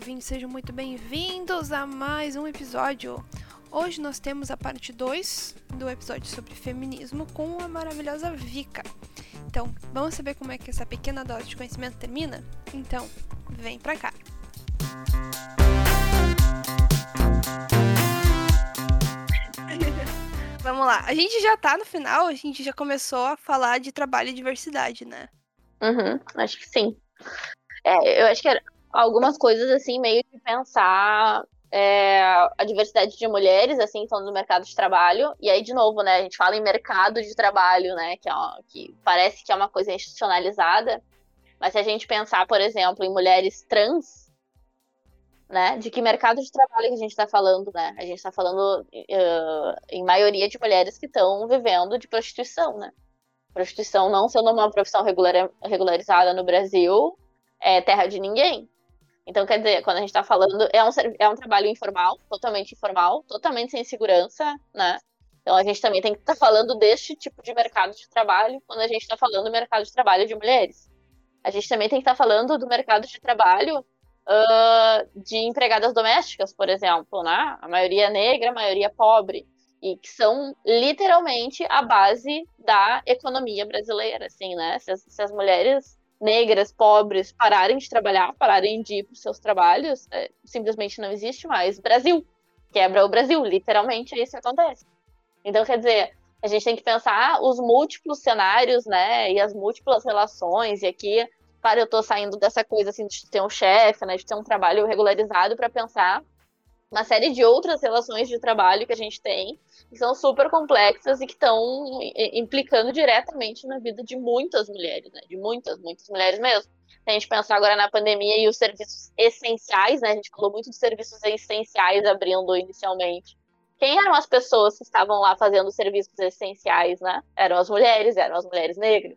ouvintes, sejam muito bem-vindos a mais um episódio. Hoje nós temos a parte 2 do episódio sobre feminismo com a maravilhosa Vika. Então, vamos saber como é que essa pequena dose de conhecimento termina? Então, vem pra cá. Vamos lá. A gente já tá no final, a gente já começou a falar de trabalho e diversidade, né? Uhum, acho que sim. É, eu acho que era algumas coisas assim, meio de pensar é, a diversidade de mulheres, assim, então no mercado de trabalho. E aí, de novo, né, a gente fala em mercado de trabalho, né, que, é uma, que parece que é uma coisa institucionalizada. Mas se a gente pensar, por exemplo, em mulheres trans, né, de que mercado de trabalho que a gente está falando, né? A gente está falando, uh, em maioria, de mulheres que estão vivendo de prostituição, né? Prostituição não sendo uma profissão regular, regularizada no Brasil, é terra de ninguém. Então, quer dizer, quando a gente está falando, é um, é um trabalho informal, totalmente informal, totalmente sem segurança, né? Então, a gente também tem que estar tá falando deste tipo de mercado de trabalho quando a gente está falando do mercado de trabalho de mulheres. A gente também tem que estar tá falando do mercado de trabalho uh, de empregadas domésticas, por exemplo, né? A maioria é negra, a maioria é pobre e que são literalmente a base da economia brasileira, assim, né? Se as, se as mulheres negras, pobres, pararem de trabalhar, pararem de ir para os seus trabalhos, é, simplesmente não existe mais Brasil. Quebra o Brasil, literalmente é isso acontece. Então, quer dizer, a gente tem que pensar os múltiplos cenários, né, e as múltiplas relações, e aqui, claro, eu estou saindo dessa coisa, assim, de ter um chefe, né, de ter um trabalho regularizado para pensar uma série de outras relações de trabalho que a gente tem, que são super complexas e que estão implicando diretamente na vida de muitas mulheres, né? De muitas, muitas mulheres mesmo. Se a gente pensar agora na pandemia e os serviços essenciais, né? A gente falou muito de serviços essenciais abrindo inicialmente. Quem eram as pessoas que estavam lá fazendo serviços essenciais, né? Eram as mulheres, eram as mulheres negras.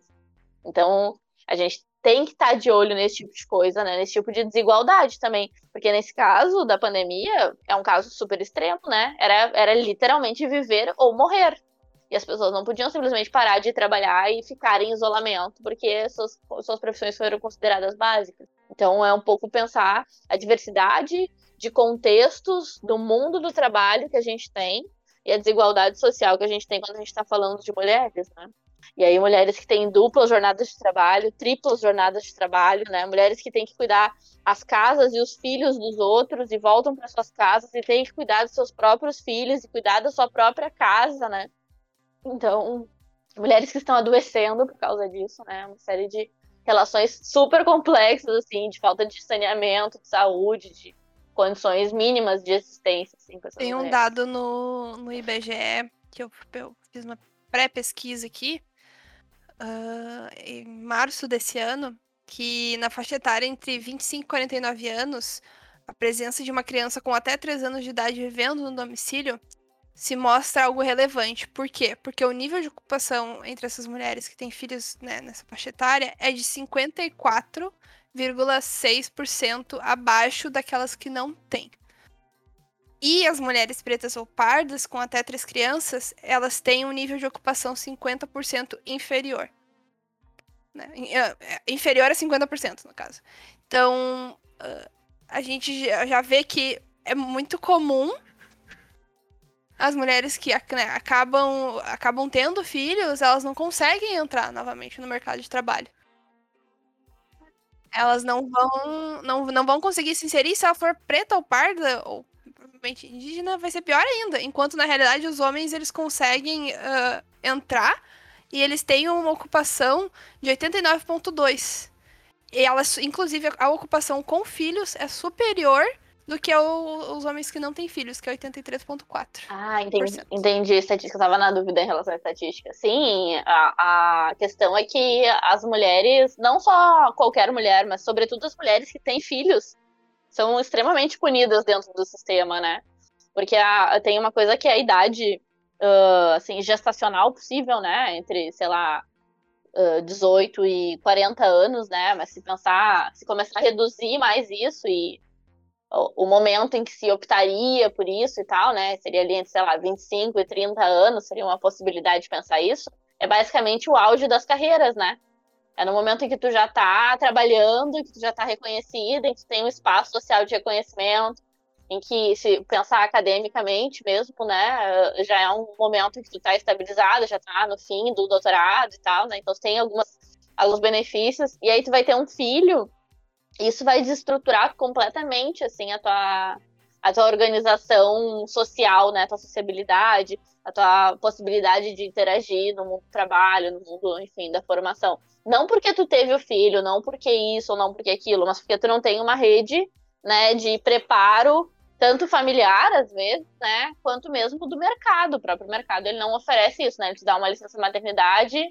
Então, a gente tem que estar tá de olho nesse tipo de coisa, né? Nesse tipo de desigualdade também. Porque nesse caso da pandemia, é um caso super extremo, né? Era, era literalmente viver ou morrer. E as pessoas não podiam simplesmente parar de trabalhar e ficar em isolamento, porque suas, suas profissões foram consideradas básicas. Então é um pouco pensar a diversidade de contextos do mundo do trabalho que a gente tem e a desigualdade social que a gente tem quando a gente está falando de mulheres, né? E aí, mulheres que têm duplas jornadas de trabalho, triplas jornadas de trabalho, né? Mulheres que têm que cuidar as casas e os filhos dos outros e voltam para suas casas e têm que cuidar dos seus próprios filhos e cuidar da sua própria casa, né? Então, mulheres que estão adoecendo por causa disso, né? Uma série de relações super complexas, assim, de falta de saneamento, de saúde, de condições mínimas de existência, assim, Tem um dado no, no IBGE que eu, eu fiz uma pré-pesquisa aqui, uh, em março desse ano, que na faixa etária entre 25 e 49 anos, a presença de uma criança com até 3 anos de idade vivendo no domicílio se mostra algo relevante. Por quê? Porque o nível de ocupação entre essas mulheres que têm filhos né, nessa faixa etária é de 54,6% abaixo daquelas que não têm. E as mulheres pretas ou pardas com até três crianças, elas têm um nível de ocupação 50% inferior. Né? Ah, é, inferior a 50%, no caso. Então, ah, a gente já vê que é muito comum as mulheres que né, acabam, acabam tendo filhos, elas não conseguem entrar novamente no mercado de trabalho. Elas não vão, não, não vão conseguir se inserir se ela for preta ou parda, ou indígena, vai ser pior ainda. Enquanto, na realidade, os homens eles conseguem uh, entrar e eles têm uma ocupação de 89,2. E elas, inclusive, a ocupação com filhos é superior do que o, os homens que não têm filhos, que é 83,4%. Ah, entendi, entendi estatística. Eu estava na dúvida em relação à estatística. Sim, a, a questão é que as mulheres, não só qualquer mulher, mas sobretudo as mulheres que têm filhos, são extremamente punidas dentro do sistema, né? Porque a, tem uma coisa que é a idade uh, assim, gestacional possível, né? Entre, sei lá, uh, 18 e 40 anos, né? Mas se pensar, se começar a reduzir mais isso e o, o momento em que se optaria por isso e tal, né? Seria ali entre, sei lá, 25 e 30 anos, seria uma possibilidade de pensar isso. É basicamente o auge das carreiras, né? É no momento em que tu já tá trabalhando, em que tu já tá reconhecida, em que tu tem um espaço social de reconhecimento, em que, se pensar academicamente mesmo, né, já é um momento em que tu tá estabilizada, já tá no fim do doutorado e tal, né, então tem algumas, alguns benefícios, e aí tu vai ter um filho, isso vai desestruturar completamente, assim, a tua, a tua organização social, né, a tua sociabilidade, a tua possibilidade de interagir no mundo do trabalho, no mundo, enfim, da formação. Não porque tu teve o filho, não porque isso ou não porque aquilo, mas porque tu não tem uma rede, né, de preparo tanto familiar às vezes, né, quanto mesmo do mercado. O próprio mercado ele não oferece isso, né? Ele te dá uma licença maternidade,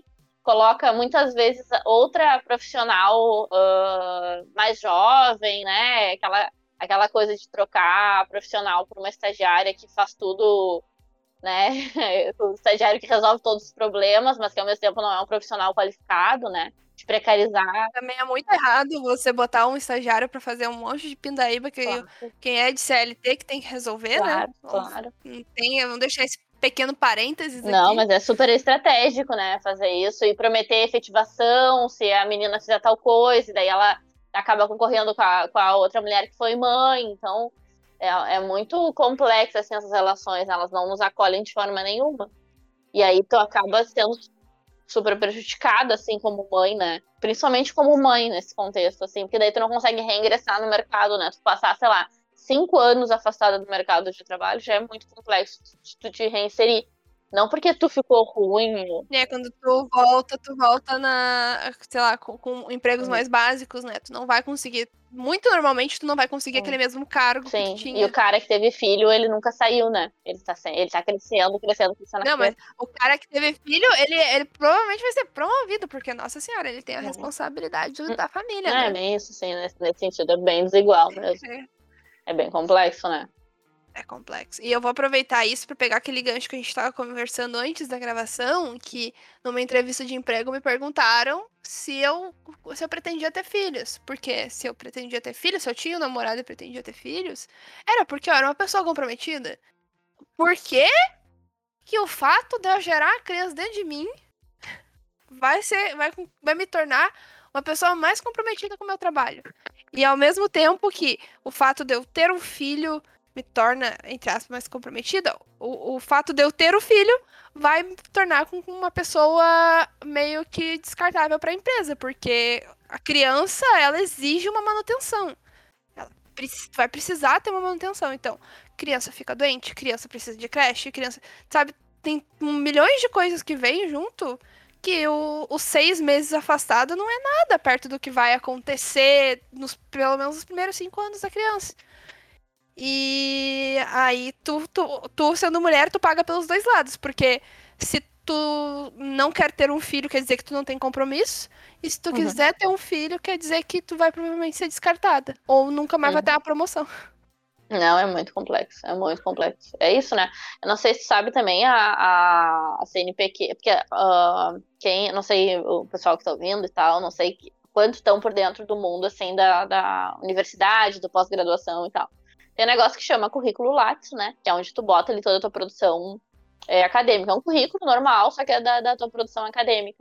coloca muitas vezes outra profissional uh, mais jovem, né? Aquela aquela coisa de trocar profissional por uma estagiária que faz tudo né? O estagiário que resolve todos os problemas, mas que ao mesmo tempo não é um profissional qualificado, né? De precarizar. Também é muito errado você botar um estagiário para fazer um monte de pindaíba que claro. quem é de CLT que tem que resolver, claro, né? Claro. Não tem, vamos deixar esse pequeno parênteses Não, aqui. mas é super estratégico, né, fazer isso e prometer efetivação se a menina fizer tal coisa, e daí ela acaba concorrendo com a, com a outra mulher que foi mãe, então é, é muito complexa assim, essas relações, elas não nos acolhem de forma nenhuma. E aí tu acaba sendo super prejudicada, assim, como mãe, né? Principalmente como mãe nesse contexto, assim, porque daí tu não consegue reingressar no mercado, né? Tu passar, sei lá, cinco anos afastada do mercado de trabalho já é muito complexo tu te reinserir. Não porque tu ficou ruim. É, quando tu volta, tu volta na, sei lá, com, com empregos Sim. mais básicos, né? Tu não vai conseguir. Muito normalmente tu não vai conseguir Sim. aquele mesmo cargo Sim. que tinha. E o cara que teve filho, ele nunca saiu, né? Ele tá, ele tá crescendo, crescendo, crescendo. Não, mas o cara que teve filho, ele, ele provavelmente vai ser promovido, porque, nossa senhora, ele tem a responsabilidade hum. da família. É, né? bem isso, sim, nesse, nesse sentido, é bem desigual mesmo. É. é bem complexo, né? É complexo. E eu vou aproveitar isso para pegar aquele gancho que a gente estava conversando antes da gravação, que numa entrevista de emprego me perguntaram se eu, se eu pretendia ter filhos. Porque se eu pretendia ter filhos, se eu tinha um namorado e pretendia ter filhos, era porque eu era uma pessoa comprometida. Por quê? Que o fato de eu gerar a criança dentro de mim vai ser vai, vai me tornar uma pessoa mais comprometida com o meu trabalho. E ao mesmo tempo que o fato de eu ter um filho me torna, entre aspas, mais comprometida, o, o fato de eu ter o filho vai me tornar com uma pessoa meio que descartável para a empresa, porque a criança, ela exige uma manutenção. Ela vai precisar ter uma manutenção. Então, criança fica doente, criança precisa de creche, criança, sabe, tem milhões de coisas que vêm junto que o, os seis meses afastado não é nada perto do que vai acontecer nos pelo menos nos primeiros cinco anos da criança. E aí tu, tu, tu, sendo mulher, tu paga pelos dois lados, porque se tu não quer ter um filho, quer dizer que tu não tem compromisso, e se tu uhum. quiser ter um filho, quer dizer que tu vai provavelmente ser descartada, ou nunca mais uhum. vai ter a promoção. Não, é muito complexo, é muito complexo. É isso, né? Eu não sei se sabe também a, a, a CNPq, porque uh, quem, não sei o pessoal que tá ouvindo e tal, não sei quanto estão por dentro do mundo, assim, da, da universidade, do pós-graduação e tal. Tem um negócio que chama currículo Lattes, né? Que é onde tu bota ali toda a tua produção é, acadêmica. É um currículo normal, só que é da, da tua produção acadêmica.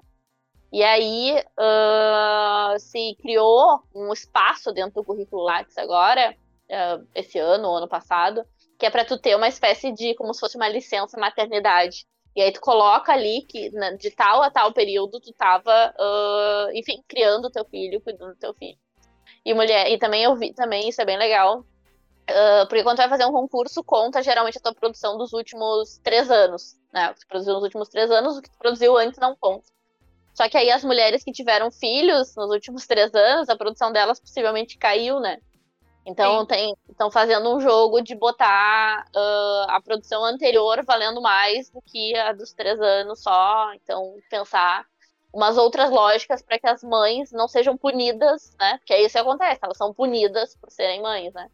E aí uh, se criou um espaço dentro do currículo Lattes agora, uh, esse ano ou ano passado, que é para tu ter uma espécie de, como se fosse uma licença maternidade. E aí tu coloca ali que de tal a tal período tu tava, uh, enfim, criando teu filho, cuidando do teu filho. E mulher, e também eu vi também, isso é bem legal, Uh, porque quando tu vai fazer um concurso, conta geralmente a tua produção dos últimos três anos. Né? O que tu produziu nos últimos três anos, o que tu produziu antes não conta. Só que aí as mulheres que tiveram filhos nos últimos três anos, a produção delas possivelmente caiu, né? Então estão fazendo um jogo de botar uh, a produção anterior valendo mais do que a dos três anos só. Então, pensar umas outras lógicas para que as mães não sejam punidas, né? Porque é isso que acontece, elas são punidas por serem mães, né?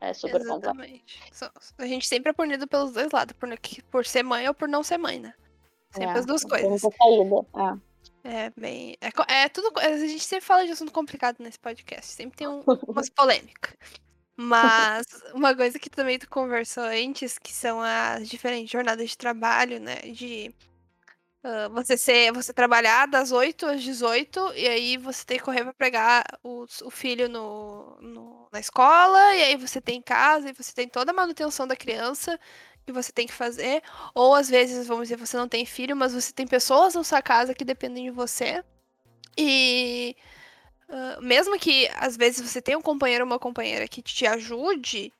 É super Exatamente. complexo. A gente sempre é punido pelos dois lados, por, por ser mãe ou por não ser mãe, né? Sempre é, as duas coisas. É. é bem. É, é, tudo. A gente sempre fala de assunto complicado nesse podcast. Sempre tem um, umas polêmicas. Mas uma coisa que também tu conversou antes, que são as diferentes jornadas de trabalho, né? De Uh, você ser, você trabalhar das 8 às 18 e aí você tem que correr para pegar o, o filho no, no, na escola e aí você tem casa e você tem toda a manutenção da criança que você tem que fazer. Ou às vezes vamos dizer você não tem filho mas você tem pessoas na sua casa que dependem de você. E uh, mesmo que às vezes você tenha um companheiro ou uma companheira que te ajude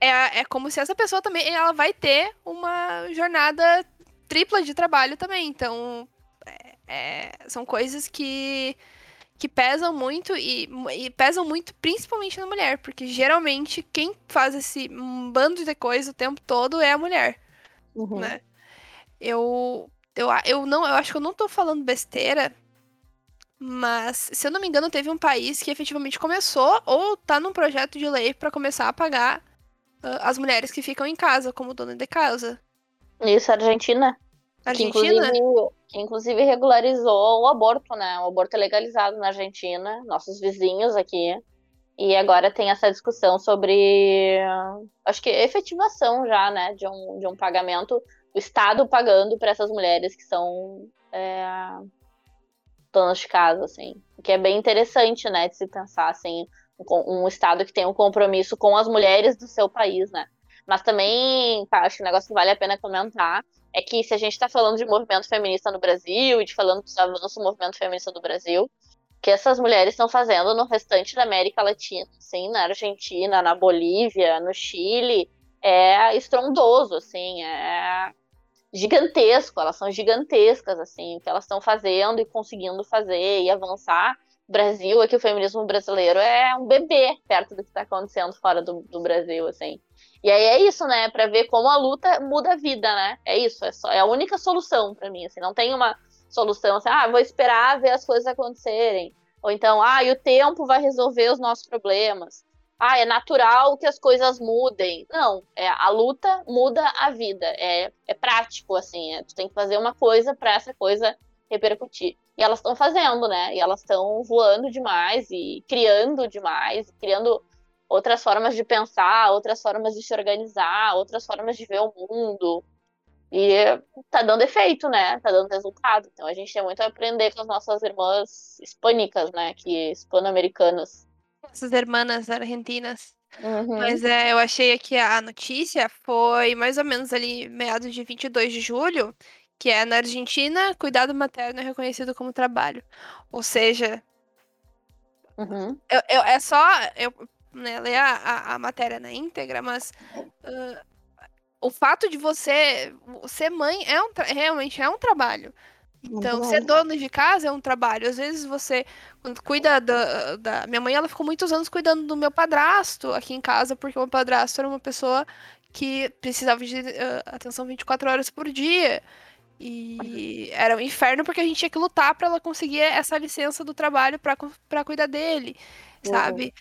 é, é como se essa pessoa também ela vai ter uma jornada tripla de trabalho também. Então, é, é, são coisas que, que pesam muito e, e, pesam muito principalmente na mulher, porque geralmente quem faz esse bando de coisa o tempo todo é a mulher, uhum. né? Eu, eu, eu não, eu acho que eu não tô falando besteira, mas se eu não me engano teve um país que efetivamente começou ou tá num projeto de lei para começar a pagar uh, as mulheres que ficam em casa como dona de casa. Isso, Argentina. Argentina? Que inclusive, que inclusive regularizou o aborto, né? O aborto é legalizado na Argentina, nossos vizinhos aqui. E agora tem essa discussão sobre, acho que efetivação já, né, de um, de um pagamento, o Estado pagando para essas mulheres que são é, donas de casa, assim. Que é bem interessante, né, de se pensar, assim, um, um Estado que tem um compromisso com as mulheres do seu país, né. Mas também, tá, acho que um negócio que vale a pena comentar é que se a gente está falando de movimento feminista no Brasil e de falando dos avanços do movimento feminista do Brasil, que essas mulheres estão fazendo no restante da América Latina, assim, na Argentina, na Bolívia, no Chile, é estrondoso, assim, é gigantesco, elas são gigantescas, assim, o que elas estão fazendo e conseguindo fazer e avançar. O Brasil, aqui o feminismo brasileiro é um bebê perto do que está acontecendo fora do, do Brasil, assim. E aí é isso, né? Para ver como a luta muda a vida, né? É isso, é, só, é a única solução para mim, assim, não tem uma solução assim, ah, vou esperar ver as coisas acontecerem. Ou então, ah, e o tempo vai resolver os nossos problemas. Ah, é natural que as coisas mudem. Não, é a luta muda a vida. É, é prático, assim. É, tu tem que fazer uma coisa para essa coisa repercutir. E elas estão fazendo, né? E elas estão voando demais e criando demais, criando outras formas de pensar, outras formas de se organizar, outras formas de ver o mundo. E tá dando efeito, né? Tá dando resultado. Então a gente tem muito a aprender com as nossas irmãs hispânicas, né? Que hispano-americanas. Essas irmãs argentinas. Uhum. Mas é, eu achei que a notícia foi mais ou menos ali meados de 22 de julho, que é na Argentina, cuidado materno é reconhecido como trabalho. Ou seja, uhum. eu, eu, é só. Eu né, ler a, a, a matéria na íntegra, mas uh, o fato de você ser mãe é um realmente é um trabalho. Então, ser dono de casa é um trabalho. Às vezes você cuida da, da. Minha mãe, ela ficou muitos anos cuidando do meu padrasto aqui em casa, porque o meu padrasto era uma pessoa que precisava de uh, atenção 24 horas por dia. E era um inferno porque a gente tinha que lutar para ela conseguir essa licença do trabalho para cuidar dele, sabe?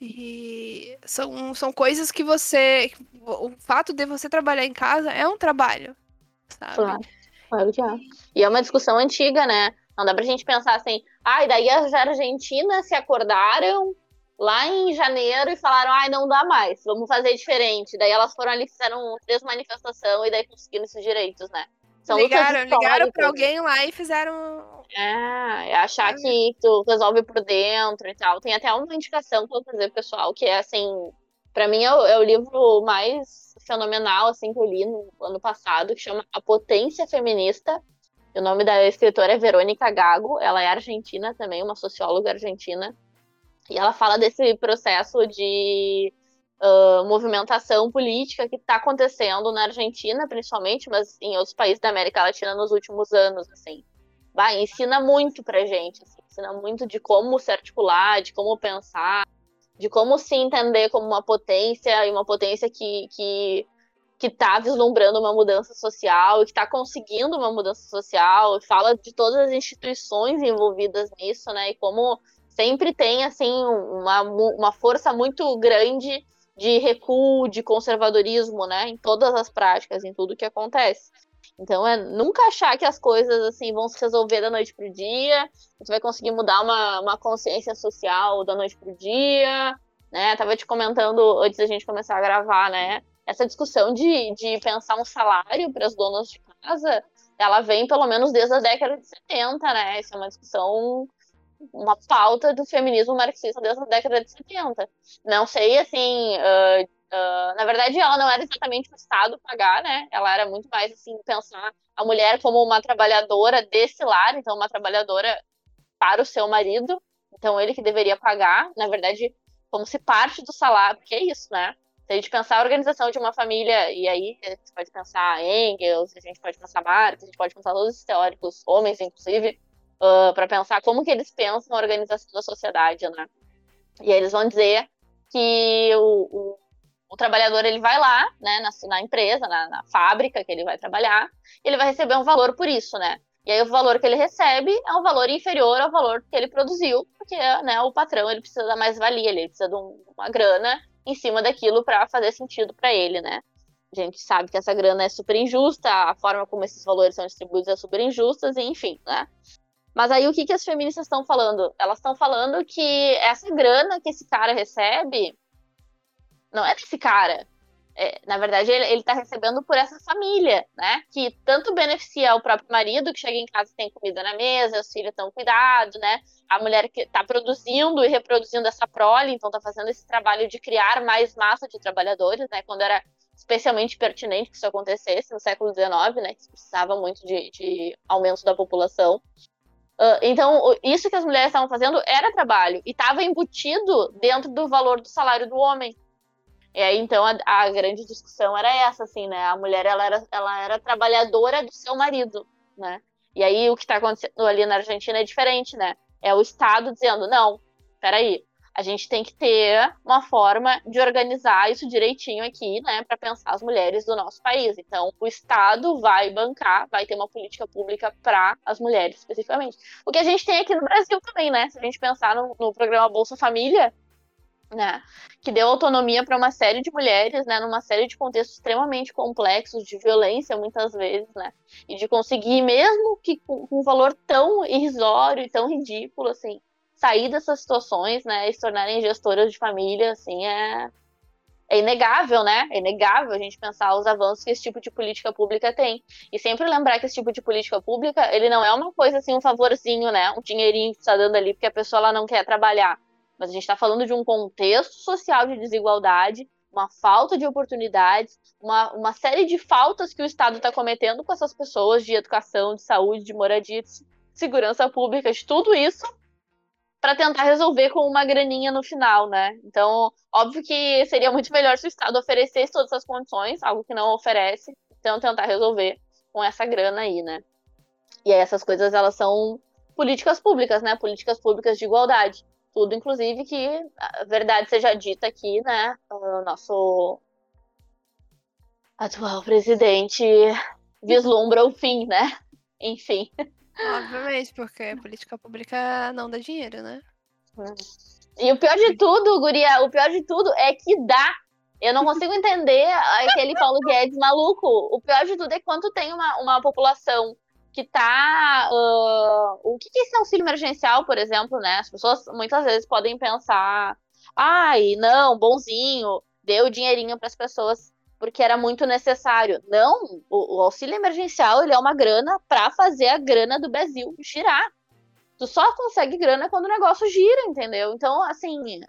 E são, são coisas que você. O fato de você trabalhar em casa é um trabalho, sabe? Claro, claro que é. E é uma discussão antiga, né? Não dá pra gente pensar assim, ai, ah, daí as argentinas se acordaram lá em janeiro e falaram, ai, não dá mais, vamos fazer diferente. Daí elas foram ali, fizeram três manifestações e daí conseguiram esses direitos, né? São ligaram, ligaram pra alguém lá e fizeram. É, é achar que tu resolve por dentro e tal. Tem até uma indicação que eu vou fazer pessoal, que é assim, para mim é o, é o, livro mais fenomenal assim que eu li no ano passado, que chama A Potência Feminista. O nome da escritora é Verônica Gago, ela é argentina também, uma socióloga argentina. E ela fala desse processo de uh, movimentação política que está acontecendo na Argentina, principalmente, mas em outros países da América Latina nos últimos anos, assim. Vai, ensina muito pra gente, assim, ensina muito de como se articular, de como pensar, de como se entender como uma potência e uma potência que, que que está vislumbrando uma mudança social e que está conseguindo uma mudança social, fala de todas as instituições envolvidas nisso, né? E como sempre tem assim uma, uma força muito grande de recuo, de conservadorismo, né, em todas as práticas, em tudo que acontece. Então é nunca achar que as coisas assim vão se resolver da noite pro dia, você vai conseguir mudar uma, uma consciência social da noite pro dia, né? Tava te comentando antes da gente começar a gravar, né? Essa discussão de, de pensar um salário para as donas de casa ela vem pelo menos desde a década de 70, né? Isso é uma discussão, uma pauta do feminismo marxista desde a década de 70. Não sei, assim, uh, uh, na verdade ela não era exatamente o Estado pagar, né? Ela era muito mais, assim, pensar a mulher como uma trabalhadora desse lar, então uma trabalhadora para o seu marido, então ele que deveria pagar, na verdade, como se parte do salário, porque é isso, né? Se a gente pensar a organização de uma família, e aí a gente pode pensar Engels, a gente pode pensar Marx, a gente pode pensar todos os teóricos, homens inclusive, uh, para pensar como que eles pensam a organização da sociedade, né? E aí eles vão dizer que o, o, o trabalhador ele vai lá, né, na, na empresa, na, na, fábrica que ele vai trabalhar, ele vai receber um valor por isso, né? E aí o valor que ele recebe é um valor inferior ao valor que ele produziu, porque né, o patrão ele precisa da mais-valia, ele precisa de um, uma grana em cima daquilo para fazer sentido para ele, né? A gente sabe que essa grana é super injusta, a forma como esses valores são distribuídos é super injusta, enfim, né? Mas aí o que, que as feministas estão falando? Elas estão falando que essa grana que esse cara recebe não é desse cara. É, na verdade, ele, está recebendo por essa família, né? Que tanto beneficia o próprio marido, que chega em casa e tem comida na mesa, os filhos estão cuidados, né? A mulher que está produzindo e reproduzindo essa prole, então está fazendo esse trabalho de criar mais massa de trabalhadores, né? Quando era especialmente pertinente que isso acontecesse no século XIX, né? Que precisava muito de, de aumento da população. Uh, então, isso que as mulheres estavam fazendo era trabalho e estava embutido dentro do valor do salário do homem. E aí, então, a, a, grande discussão era essa, assim, né? A mulher, ela era, ela era trabalhadora do seu marido, né? E aí, o que está acontecendo ali na Argentina é diferente, né? É o Estado dizendo, não, peraí, a gente tem que ter uma forma de organizar isso direitinho aqui, né, para pensar as mulheres do nosso país. Então, o Estado vai bancar, vai ter uma política pública para as mulheres especificamente. O que a gente tem aqui no Brasil também, né? Se a gente pensar no, no programa Bolsa Família, né, que deu autonomia para uma série de mulheres, né, numa série de contextos extremamente complexos de violência muitas vezes, né, e de conseguir mesmo que com um valor tão irrisório e tão ridículo assim, sair dessas situações, né, e se tornarem gestoras de família, assim, é é inegável, né? É inegável a gente pensar os avanços que esse tipo de política pública tem. E sempre lembrar que esse tipo de política pública, ele não é uma coisa assim, um favorzinho, né? Um dinheirinho que está dando ali porque a pessoa ela não quer trabalhar mas a gente está falando de um contexto social de desigualdade, uma falta de oportunidades, uma, uma série de faltas que o Estado está cometendo com essas pessoas de educação, de saúde, de moradia, de segurança pública, de tudo isso, para tentar resolver com uma graninha no final, né? Então, óbvio que seria muito melhor se o Estado oferecesse todas essas condições, algo que não oferece, então tentar resolver com essa grana aí, né? E aí essas coisas, elas são políticas públicas, né? Políticas públicas de igualdade tudo, inclusive que a verdade seja dita aqui, né? O nosso atual presidente vislumbra o fim, né? Enfim. Obviamente, porque política pública não dá dinheiro, né? E o pior de tudo, Guria, o pior de tudo é que dá. Eu não consigo entender aquele Paulo Guedes maluco. O pior de tudo é quando tem uma, uma população que tá. Uh, o que, que é esse auxílio emergencial, por exemplo, né? As pessoas muitas vezes podem pensar, ai, não, bonzinho, deu dinheirinho para as pessoas porque era muito necessário. Não, o, o, auxílio emergencial ele é uma grana para fazer a grana do Brasil girar. Tu só consegue grana quando o negócio gira, entendeu? Então, assim,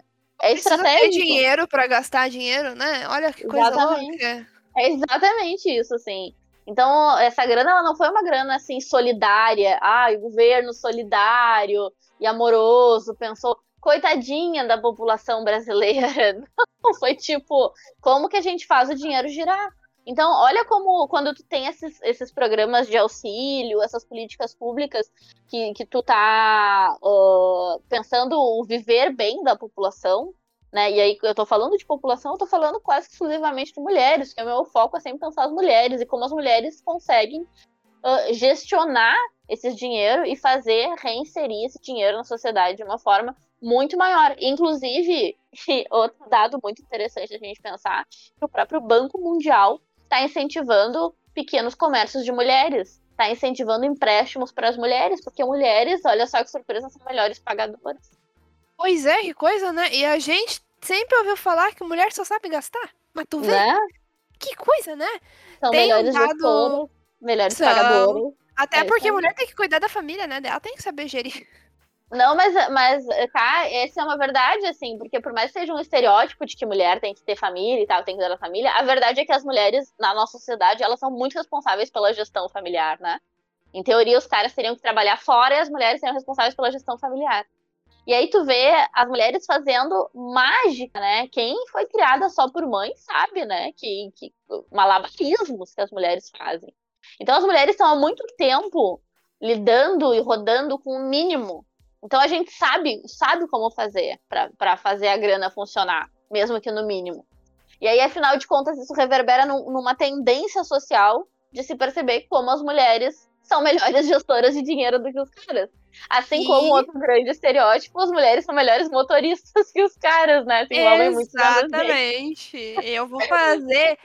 é estratégico. Ter dinheiro para gastar dinheiro, né? Olha que coisa exatamente. louca. É exatamente isso, assim. Então, essa grana ela não foi uma grana assim solidária. Ah, o governo solidário e amoroso pensou, coitadinha da população brasileira. Não, foi tipo, como que a gente faz o dinheiro girar? Então, olha como quando tu tem esses, esses programas de auxílio, essas políticas públicas que, que tu tá uh, pensando o viver bem da população, né? E aí eu tô falando de população, eu tô falando quase exclusivamente de mulheres, que o meu foco é sempre pensar as mulheres e como as mulheres conseguem uh, gestionar esse dinheiro e fazer reinserir esse dinheiro na sociedade de uma forma muito maior. Inclusive, outro dado muito interessante a gente pensar, que o próprio Banco Mundial está incentivando pequenos comércios de mulheres, está incentivando empréstimos para as mulheres, porque mulheres, olha só que surpresa, são melhores pagadoras. Pois é, que coisa, né? E a gente sempre ouviu falar que mulher só sabe gastar. Mas tu vê? Né? Que coisa, né? São Tem melhores um dado... melhores São. pagadoras. Até É, porque a mulher tem que cuidar da família, né? Ela tem que saber gerir. Não, mas, mas, tá, essa é uma verdade, assim, porque por mais que seja um estereótipo de que mulher tem que ter família e tal, tem que cuidar da família, a verdade é que as mulheres, na nossa sociedade, elas são muito responsáveis pela gestão familiar, né? Em teoria, os caras teriam que trabalhar fora e as mulheres seriam responsáveis pela gestão familiar. E aí tu vê as mulheres fazendo mágica, né? Quem foi criada só por mãe sabe, né? Que, que malabarismos que as mulheres fazem. Então as mulheres estão há muito tempo lidando e rodando com o mínimo. Então a gente sabe, sabe como fazer para fazer a grana funcionar, mesmo que no mínimo. E aí, afinal de contas, isso reverbera num- numa tendência social de se perceber como as mulheres são melhores gestoras de dinheiro do que os caras. Assim E- como outro grande estereótipo, as mulheres são melhores motoristas que os caras, né? Se envolvem muito. Exatamente. Eu vou fazer,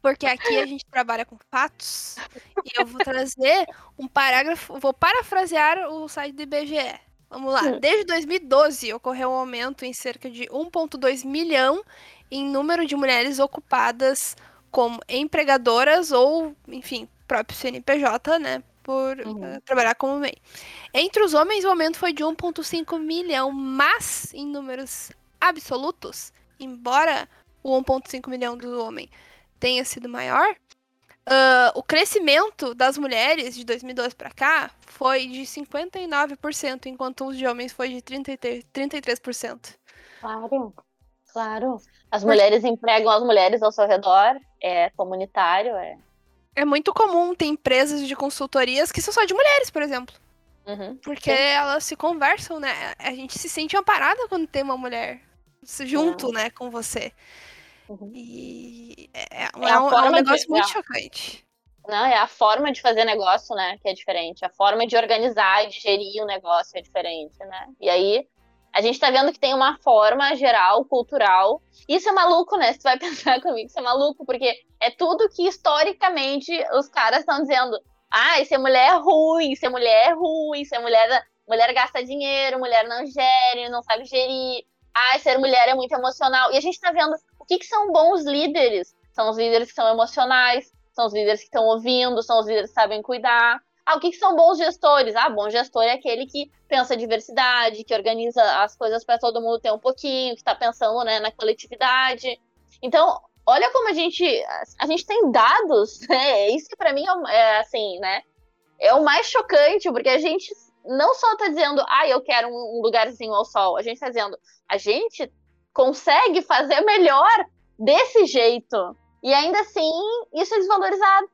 porque aqui a gente trabalha com fatos, e eu vou trazer um parágrafo, vou parafrasear o site do IBGE. Vamos lá. Hum. Desde 2012 ocorreu um aumento em cerca de 1,2 milhão em número de mulheres ocupadas como empregadoras ou, enfim, próprio CNPJ, né? Por Uhum. eh, trabalhar como MEI. Entre os homens, o aumento foi de 1,5 milhão, mas em números absolutos, embora o 1,5 milhão do homem tenha sido maior, ah, o crescimento das mulheres de 2012 para cá foi de 59%, enquanto os de homens foi de 33%. 33%. Claro, claro. As mulheres empregam as mulheres ao seu redor, é comunitário, é. É muito comum ter empresas de consultorias que são só de mulheres, por exemplo. Uhum. Porque elas se conversam, né? A gente se sente amparada quando tem uma mulher junto, né, com você. Uhum. E é, é a um, é um forma de- negócio muito é. chocante. Não, é a forma de fazer negócio, né, que é diferente. A forma de organizar e de gerir o negócio é diferente, né? E aí, a gente tá vendo que tem uma forma geral, cultural. Isso é maluco, né? Se tu vai pensar comigo, isso é maluco, porque é tudo que historicamente os caras estão dizendo. Ah, ser mulher é ruim, ser mulher é ruim, ser mulher, mulher gasta dinheiro, mulher não gere, não sabe gerir. Ah, ser mulher é muito emocional. E a gente tá vendo que, que são bons líderes. São os líderes que são emocionais, são os líderes que estão ouvindo, são os líderes que sabem cuidar. Ah, o que, que são bons gestores? Ah, bom gestor é aquele que pensa diversidade, que organiza as coisas para todo mundo ter um pouquinho, que está pensando né, na coletividade. Então, olha como a gente a gente tem dados, né? Isso para mim é, é, assim, né? É o mais chocante, porque a gente não só está dizendo, ah, eu quero um lugarzinho ao sol. A gente está dizendo, a gente consegue fazer melhor desse jeito. E ainda assim, isso é desvalorizado.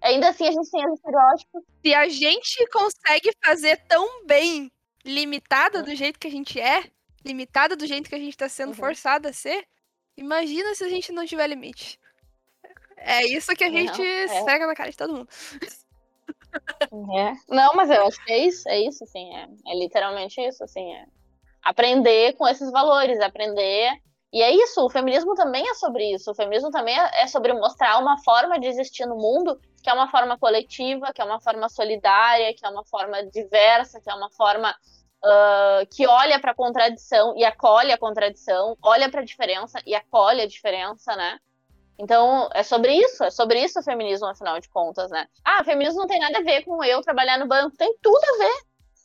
Ainda assim, a gente tem os estereótipos. Se a gente consegue fazer tão bem, limitada do jeito que a gente é, limitada do jeito que a gente tá sendo Uhum. forçada a ser, imagina se a gente não tiver limite. É isso que a Não, gente é. cega na cara de todo mundo. É. Não, mas eu acho que é isso, é isso, assim, é, é literalmente isso, assim, é aprender com esses valores, aprender. E é isso, o feminismo também é sobre isso. O feminismo também é é sobre mostrar uma forma de existir no mundo que é uma forma coletiva, que é uma forma solidária, que é uma forma diversa, que é uma forma ah, que olha para a contradição e acolhe a contradição, olha para a diferença e acolhe a diferença, né? Então, é sobre isso, é sobre isso o feminismo, afinal de contas, né? Ah, feminismo não tem nada a ver com eu trabalhar no banco, tem tudo a ver.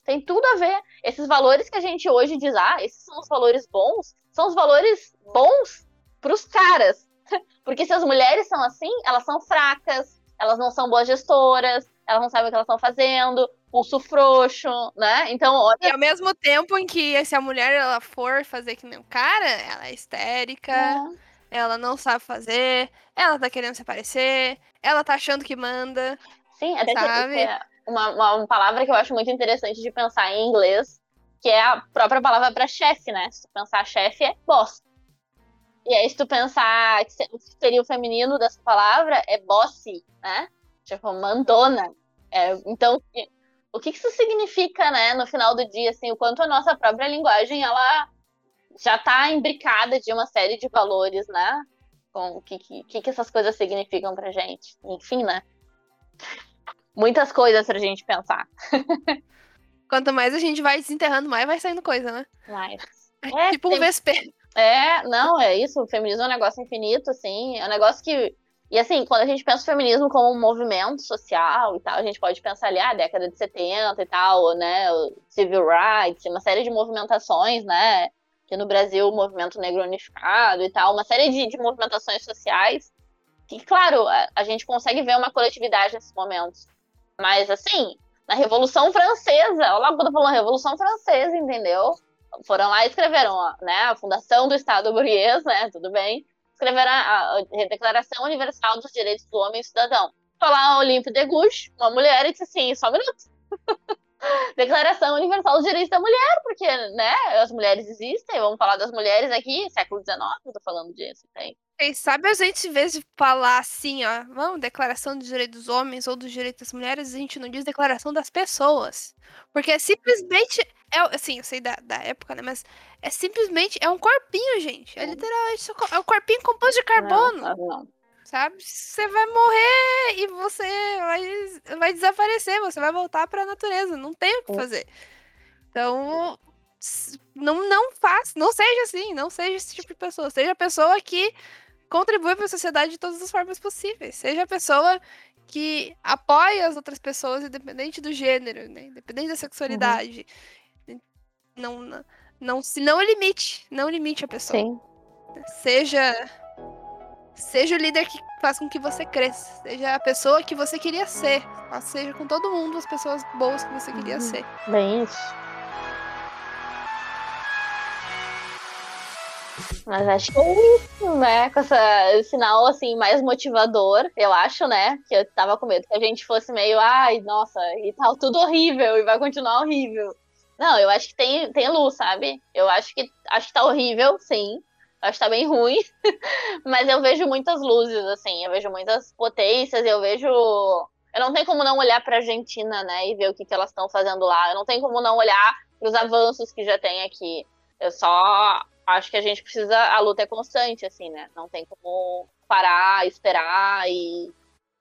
Tem tudo a ver. Esses valores que a gente hoje diz, ah, esses são os valores bons, são os valores bons pros caras. Porque se as mulheres são assim, elas são fracas, elas não são boas gestoras, elas não sabem o que elas estão fazendo, pulso frouxo, né? Então, olha, E ao mesmo tempo em que se a mulher ela for fazer que nem o cara, ela é histérica, ela não sabe fazer, ela tá querendo se aparecer, ela tá achando que manda. Sim, até Sabe? que é uma, uma, palavra que eu acho muito interessante de pensar em inglês, que é a própria palavra para chefe, né? Se tu pensar chefe é boss. E aí, se tu pensar que seria o feminino dessa palavra, é bossy, né? Tipo, mandona. É, então, o que isso significa, né, no final do dia, assim, o quanto a nossa própria linguagem, ela já tá imbricada de uma série de valores, né? Com o que, que que essas coisas significam pra gente. Enfim, né? Muitas coisas pra gente pensar. Quanto mais a gente vai desenterrando, mais vai saindo coisa, né? Mas. É, É, tipo um tem- vesper. É, não, é isso. O feminismo é um negócio infinito, assim. É um negócio que E assim, quando a gente pensa o feminismo como um movimento social e tal, a gente pode pensar ali, ah, década de 70 e tal, né, civil rights, uma série de movimentações, né, que no Brasil o movimento negro unificado e tal, uma série de, de movimentações sociais que, claro, a, a, gente consegue ver uma coletividade nesses momentos. Mas, assim, na Revolução Francesa, olha lá o que eu tô falando, Revolução Francesa, entendeu? Foram lá e escreveram, né, a fundação do Estado burguês, né, tudo bem, escreveram a, a Declaração Universal dos Direitos do Homem e Cidadão. Foi lá Olímpio de Gouges, uma mulher, e disse assim, só um minuto. Declaração Universal dos Direitos da Mulher, porque, né, as mulheres existem, vamos falar das mulheres aqui, século XIX, eu tô falando disso, tem. Quem sabe a gente, em vez de falar assim, ó, vamos, declaração dos direitos dos homens ou dos direitos das mulheres, a gente não diz declaração das pessoas. Porque é simplesmente, é, assim, eu sei da, da época, né, mas é simplesmente, é um corpinho, gente. É literalmente, é um corpinho composto de carbono. Não, não sabe? Você vai morrer e você vai, vai desaparecer, você vai voltar para a natureza, não tem o que fazer. Então, não, não faça, não seja assim, não seja esse tipo de pessoa, seja a pessoa que contribui para a sociedade de todas as formas possíveis, seja a pessoa que apoia as outras pessoas, independente do gênero, né? independente da sexualidade. Uhum. Não, não, não, se não limite, não limite a pessoa. Sim. Seja Seja o líder que faz com que você cresça. Seja a pessoa que você queria ser. Seja com todo mundo as pessoas boas que você queria uhum. ser. Bem isso. Mas acho que é isso, né? Com essa, esse sinal, assim, mais motivador, eu acho, né? Que eu tava com medo que a gente fosse meio, ai, nossa, e tal, tudo horrível, e vai continuar horrível. Não, eu acho que tem, tem luz, sabe? Eu acho que acho que tá horrível, sim acho que tá bem ruim, mas eu vejo muitas luzes, assim, eu vejo muitas potências, eu vejo. Eu não tenho como não olhar pra Argentina, né, e ver o que, que elas estão fazendo lá. Eu não tenho como não olhar pros avanços que já tem aqui. Eu só acho que a gente precisa. A luta é constante, assim, né? Não tem como parar, esperar e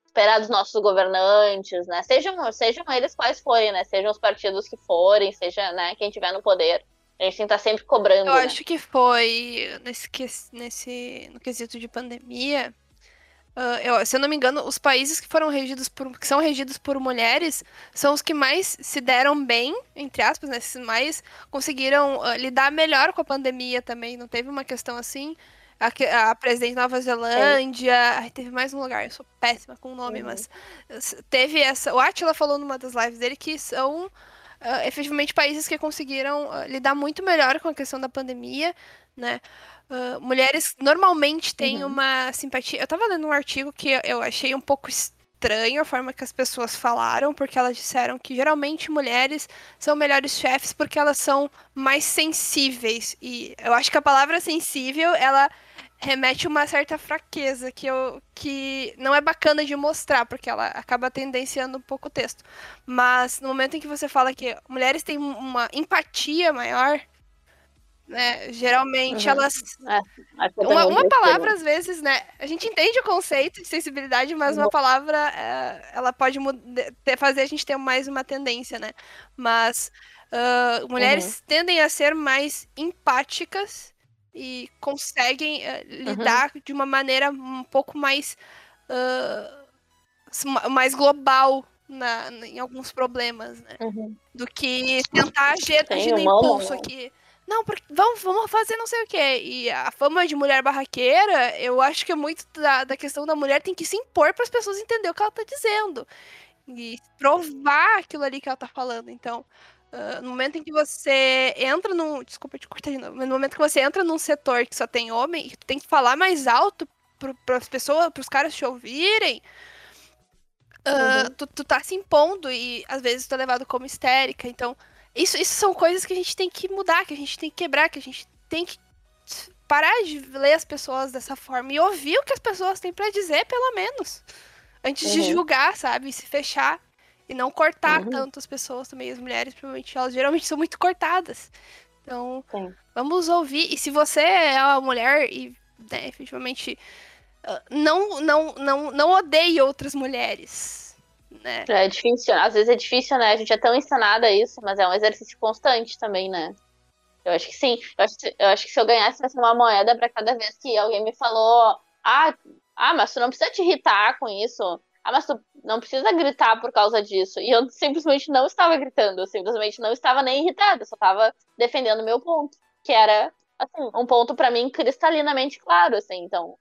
esperar dos nossos governantes, né? Sejam, sejam eles quais forem, né? Sejam os partidos que forem, seja né, quem tiver no poder. A gente estar sempre cobrando. Eu né? acho que foi nesse, nesse no quesito de pandemia. Uh, eu, se eu não me engano, os países que foram regidos por, que são regidos por mulheres são os que mais se deram bem, entre aspas, né? Esses mais conseguiram uh, lidar melhor com a pandemia também. Não teve uma questão assim. A, a presidente da Nova Zelândia. É. Ai, teve mais um lugar, eu sou péssima com o nome, uhum. mas teve essa. O Atila falou numa das lives dele que são uh, efetivamente países que conseguiram uh, lidar muito melhor com a questão da pandemia, né? Uh, mulheres normalmente têm uhum. uma simpatia. Eu estava lendo um artigo que eu achei um pouco estranho a forma que as pessoas falaram, porque elas disseram que geralmente mulheres são melhores chefes porque elas são mais sensíveis. E eu acho que a palavra sensível, ela remete uma certa fraqueza que, eu, que não é bacana de mostrar, porque ela acaba tendenciando um pouco o texto. Mas no momento em que você fala que mulheres têm uma empatia maior, né, geralmente uhum. elas. É, uma, uma palavra, às vezes, né? A gente entende o conceito de sensibilidade, mas uma uhum. palavra é, ela pode fazer a gente ter mais uma tendência, né? Mas uh, mulheres uhum. tendem a ser mais empáticas e conseguem uh, lidar uhum. de uma maneira um pouco mais uh, mais global na, em alguns problemas, né? Uhum. Do que tentar agir, no impulso aqui. Não, porque vamos, vamos fazer não sei o quê. E a fama de mulher barraqueira, eu acho que é muito da, da questão da mulher tem que se impor para as pessoas entenderem o que ela está dizendo. E provar aquilo ali que ela está falando. Então, Uh, no momento em que você entra num. Desculpa te cortar de novo. Mas no momento que você entra num setor que só tem homem e tu tem que falar mais alto para as pessoas, para os caras te ouvirem, uh, uhum. tu, tu tá se impondo e às vezes tu é levado como histérica. Então, isso, isso são coisas que a gente tem que mudar, que a gente tem que quebrar, que a gente tem que parar de ler as pessoas dessa forma e ouvir o que as pessoas têm para dizer, pelo menos. Antes uhum. de julgar, sabe? Se fechar e não cortar uhum. tanto as pessoas também. As mulheres, provavelmente, elas geralmente são muito cortadas. Então, Sim. vamos ouvir. E se você é uma mulher e, né, efetivamente, ah, não, não, não, não odeie outras mulheres. Né? É difícil, às vezes é difícil, né? A gente é tão ensinada a isso, mas é um exercício constante também, né? Eu acho que sim. Eu acho, eu acho que se eu ganhasse essa uma moeda para cada vez que alguém me falou, ah, Ah, mas tu não precisa te irritar com isso. Ah, mas tu não precisa gritar por causa disso. E eu simplesmente não estava gritando, eu simplesmente não estava nem irritada, eu só estava defendendo o meu ponto, que era, assim, um ponto para mim cristalinamente claro, assim. Então,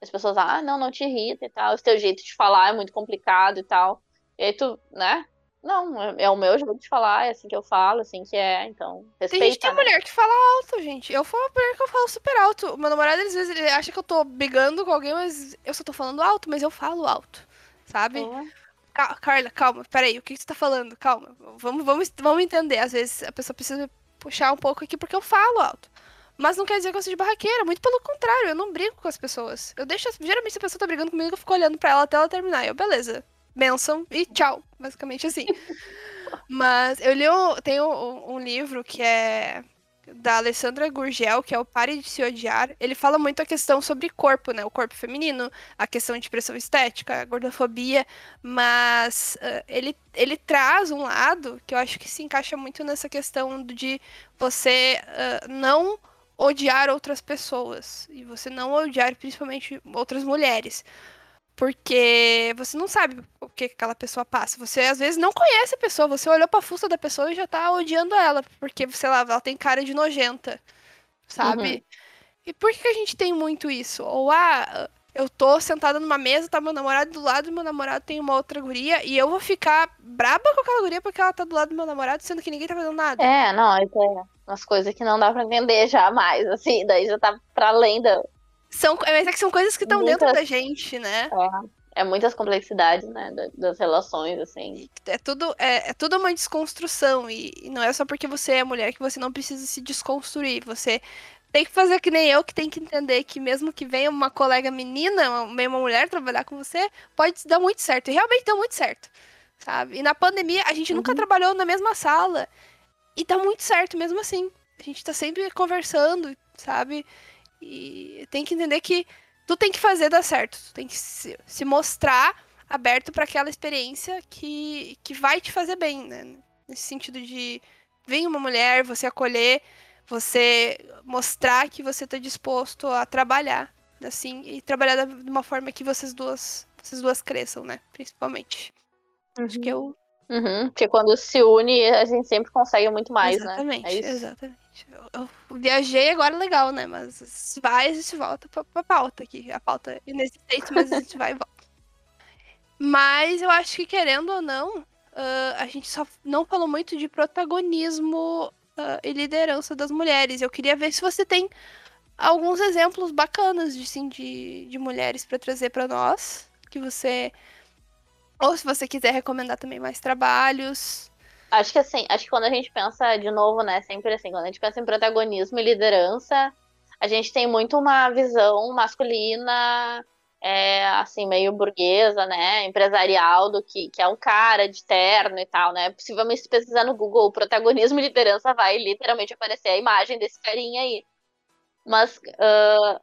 as pessoas, ah, não, não te irrita e tal, o teu jeito de falar é muito complicado e tal. E aí tu, né? Não, é, é o meu jeito de falar, é assim que eu falo, assim que é, então. Respeita, tem gente é né? mulher que fala alto, gente. Eu falo mulher que eu falo super alto. O meu namorado, às vezes, ele acha que eu tô brigando com alguém, mas eu só tô falando alto, mas eu falo alto. Sabe? É. Carla, calma, peraí, o que, que você tá falando? Calma. Vamos, vamos, vamos entender. Às vezes a pessoa precisa puxar um pouco aqui porque eu falo alto. Mas não quer dizer que eu seja barraqueira, muito pelo contrário, eu não brigo com as pessoas. Eu deixo. Geralmente, se a pessoa tá brigando comigo, eu fico olhando pra ela até ela terminar. Eu, beleza, benção e tchau. Basicamente assim. Mas eu li um, tem um, um, livro que é da Alessandra Gurgel, que é o Pare de Se Odiar. Ele fala muito a questão sobre corpo, né? O corpo feminino, a questão de pressão estética, a gordofobia, mas uh, ele, ele traz um lado que eu acho que se encaixa muito nessa questão de você uh, não odiar outras pessoas e você não odiar principalmente outras mulheres. Porque você não sabe o que aquela pessoa passa. Você às vezes não conhece a pessoa, você olhou pra fusta da pessoa e já tá odiando ela, porque, sei lá, ela tem cara de nojenta, sabe? Uhum. E por que a gente tem muito isso? Ou, ah, eu tô sentada numa mesa, tá meu namorado do lado, e meu namorado tem uma outra guria, e eu vou ficar braba com aquela guria porque ela tá do lado do meu namorado, sendo que ninguém tá fazendo nada. É, não, isso é umas coisas que não dá pra entender jamais, assim, daí já tá pra além da, são, mas é que são coisas que estão dentro da gente, né? É, é muitas complexidades, né? Das relações, assim. É tudo, é, é tudo uma desconstrução. E, e não é só porque você é mulher que você não precisa se desconstruir. Você tem que fazer que nem eu, que tem que entender que mesmo que venha uma colega menina, uma, uma mulher trabalhar com você, pode dar muito certo. E realmente deu muito certo, sabe? E na pandemia, a gente uhum. nunca trabalhou na mesma sala. E dá muito certo mesmo assim. A gente tá sempre conversando, sabe? E tem que entender que tu tem que fazer dar certo. Tu tem que se, se mostrar aberto para aquela experiência que, que vai te fazer bem, né? Nesse sentido de vem uma mulher, você acolher, você mostrar que você está disposto a trabalhar, assim, e trabalhar de uma forma que vocês duas, vocês duas cresçam, né? Principalmente. Uhum. Acho que eu. Uhum. Porque quando se une, a gente sempre consegue muito mais, exatamente, né? É exatamente eu viajei agora legal, né? Mas vai, a gente volta pra, pra pauta aqui. A pauta é inexistente, mas a gente vai e volta. Mas eu acho que, querendo ou não, uh, a gente só não falou muito de protagonismo uh, e liderança das mulheres. Eu queria ver se você tem alguns exemplos bacanas de, assim, de, de mulheres para trazer para nós. Que você. Ou se você quiser recomendar também mais trabalhos. Acho que assim, acho que quando a gente pensa de novo, né, sempre assim, quando a gente pensa em protagonismo e liderança, a gente tem muito uma visão masculina, é, assim, meio burguesa, né, empresarial, do que, que é um cara de terno e tal, né, possivelmente se pesquisar no Google protagonismo e liderança vai literalmente aparecer a imagem desse carinha aí. Mas uh,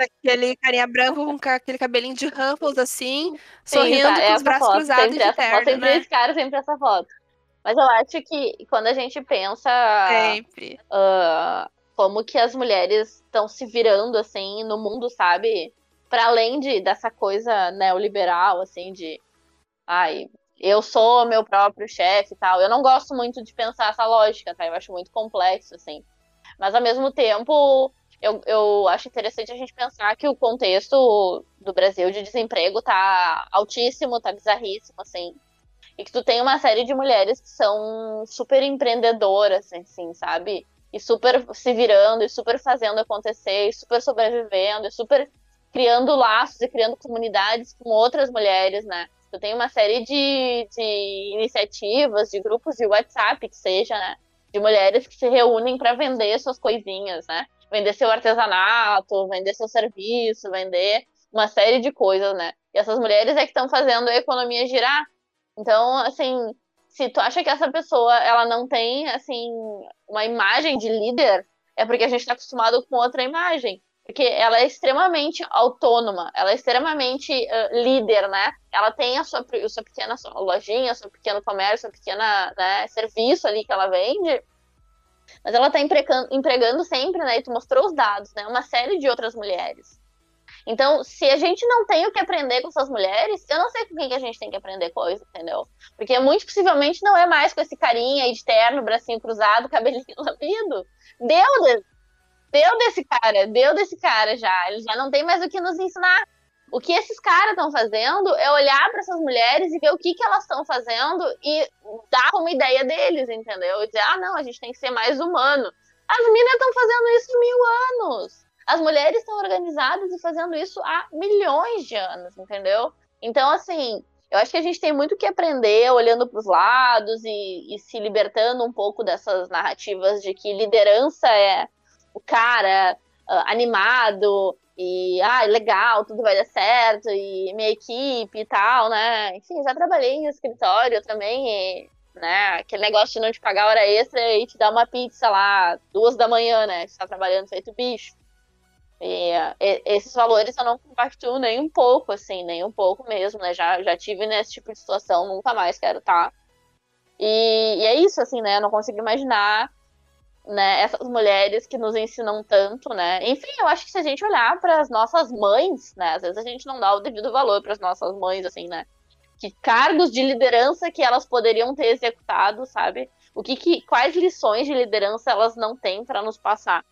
Daquele carinha branco com aquele cabelinho de Ruffles, assim, Sim, sorrindo tá, com os braços foto, cruzados de terno, foto, sempre né? esse cara, sempre essa foto. Mas eu acho que quando a gente pensa... Sempre. Uh, como que as mulheres estão se virando, assim, no mundo, sabe? Para além de, dessa coisa neoliberal, assim, de... Ai, eu sou meu próprio chefe e tal. Eu não gosto muito de pensar essa lógica, tá? Eu acho muito complexo, assim. Mas, ao mesmo tempo eu, eu acho interessante a gente pensar que o contexto do Brasil de desemprego tá altíssimo, tá bizarríssimo, assim. E que tu tem uma série de mulheres que são super empreendedoras, assim, sabe? E super se virando, e super fazendo acontecer, e super sobrevivendo, e super criando laços e criando comunidades com outras mulheres, né? Tu tem uma série de, de iniciativas, de grupos de WhatsApp, que seja, né? De mulheres que se reúnem para vender suas coisinhas, né? Vender seu artesanato, vender seu serviço, vender uma série de coisas, né? E essas mulheres é que estão fazendo a economia girar. Então, assim, se tu acha que essa pessoa ela não tem assim uma imagem de líder, é porque a gente está acostumado com outra imagem. Porque ela é extremamente autônoma, ela é extremamente uh, líder, né? Ela tem a sua, a sua pequena lojinha, seu pequeno comércio, seu pequeno né, serviço ali que ela vende, mas ela está empregando, sempre, né? E tu mostrou os dados, né? Uma série de outras mulheres. Então, se a gente não tem o que aprender com essas mulheres, eu não sei com quem que a gente tem que aprender coisa, entendeu? Porque muito possivelmente não é mais com esse carinha aí de terno, bracinho cruzado, cabelinho lambido. Deu, deu desse cara, deu desse cara já. Ele já não tem mais o que nos ensinar. O que esses caras estão fazendo é olhar para essas mulheres e ver o que, que elas estão fazendo e dar como ideia deles, entendeu? E dizer, ah, não, a gente tem que ser mais humano. As meninas estão fazendo isso mil anos. As mulheres estão organizadas e fazendo isso há milhões de anos, entendeu? Então, assim, eu acho que a gente tem muito que aprender olhando para os lados e, e se libertando um pouco dessas narrativas de que liderança é o cara uh, animado e ah, legal, tudo vai dar certo, e minha equipe e tal, né? Enfim, já trabalhei em escritório também, e, né? Aquele negócio de não te pagar hora extra e te dar uma pizza lá, duas da manhã, né? Você tá trabalhando feito bicho. E, e, esses valores eu não compactuo nem um pouco, assim, nem um pouco mesmo, né? Já, já tive nesse tipo de situação, nunca mais quero estar. Tá. E, e é isso, assim, né? Eu não consigo imaginar né, essas mulheres que nos ensinam tanto, né? Enfim, eu acho que se a gente olhar para as nossas mães, né? Às vezes a gente não dá o devido valor para as nossas mães, assim, né? Que cargos de liderança que elas poderiam ter executado, sabe? O que, que quais lições de liderança elas não têm para nos passar?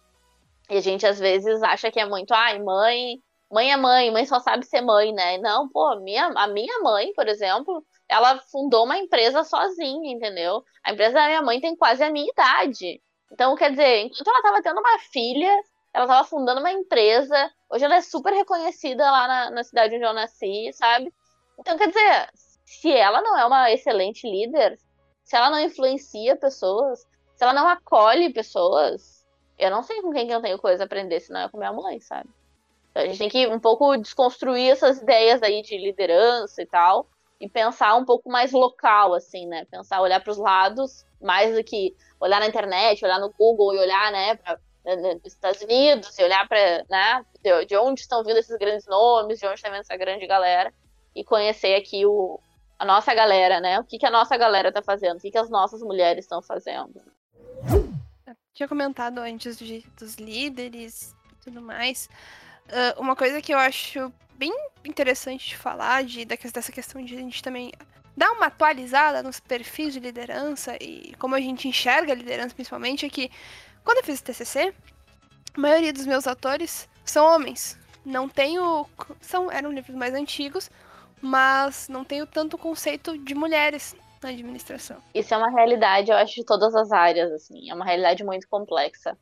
E a gente às vezes acha que é muito, ai, mãe, mãe é mãe, mãe só sabe ser mãe, né? Não, pô, minha, a minha mãe, por exemplo, ela fundou uma empresa sozinha, entendeu? A empresa da minha mãe tem quase a minha idade. Então, quer dizer, enquanto ela estava tendo uma filha, ela estava fundando uma empresa. Hoje ela é super reconhecida lá na, na cidade onde eu nasci, sabe? Então, quer dizer, se ela não é uma excelente líder, se ela não influencia pessoas, se ela não acolhe pessoas, eu não sei com quem que eu tenho coisa a aprender, senão é com minha mãe, sabe? Então a gente tem que um pouco desconstruir essas ideias aí de liderança e tal, e pensar um pouco mais local, assim, né? Pensar, olhar para os lados, mais do que olhar na internet, olhar no Google e olhar, né, para né, né, os Estados Unidos e olhar para, né, de, de, onde estão vindo esses grandes nomes, de onde está vindo essa grande galera, e conhecer aqui o, a nossa galera, né? O que, que a nossa galera está fazendo, o que, que as nossas mulheres estão fazendo tinha comentado antes de, dos líderes e tudo mais. Uh, uma coisa que eu acho bem interessante de falar de, dessa questão de a gente também dar uma atualizada nos perfis de liderança e como a gente enxerga a liderança principalmente é que quando eu fiz o TCC, a maioria dos meus autores são homens. Não tenho. São, eram livros mais antigos, mas não tenho tanto conceito de mulheres na administração. Isso é uma realidade, eu acho, de todas as áreas, assim, é uma realidade muito complexa.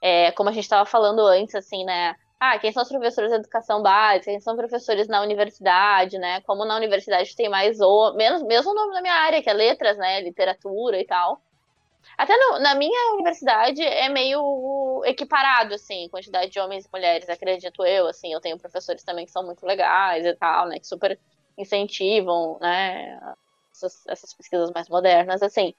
É, como a gente estava falando antes, assim, né? Ah, quem são os professores de educação básica, quem são professores na universidade, né? Como na universidade tem mais ou menos, mesmo nome na minha área, que é letras, né? Literatura e tal. Até no, na minha universidade é meio equiparado, assim, quantidade de homens e mulheres, acredito eu, assim. Eu tenho professores também que são muito legais e tal, né? Que super incentivam, né? essas, essas pesquisas mais modernas, assim.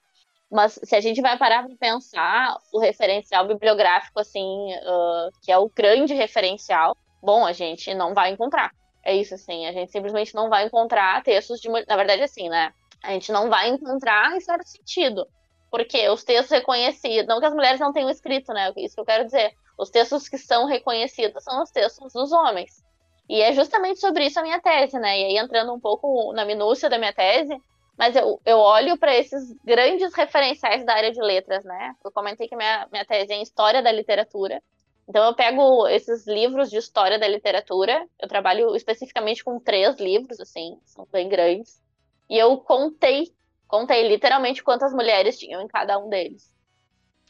Mas se a gente vai parar para pensar, o referencial bibliográfico, assim, uh, que é o grande referencial, bom, a gente não vai encontrar. É isso, assim, a gente simplesmente não vai encontrar textos de. Na verdade, assim, né? A gente não vai encontrar em certo sentido. Porque os textos reconhecidos, não que as mulheres não tenham escrito, né? Isso que eu quero dizer. Os textos que são reconhecidos são os textos dos homens. E é justamente sobre isso a minha tese, né? E aí, entrando um pouco na minúcia da minha tese, mas eu, eu olho para esses grandes referenciais da área de letras, né? Eu comentei que minha, minha tese é em História da Literatura. Então eu pego esses livros de História da Literatura, eu trabalho especificamente com três livros, assim, são bem grandes. E eu contei, contei literalmente quantas mulheres tinham em cada um deles.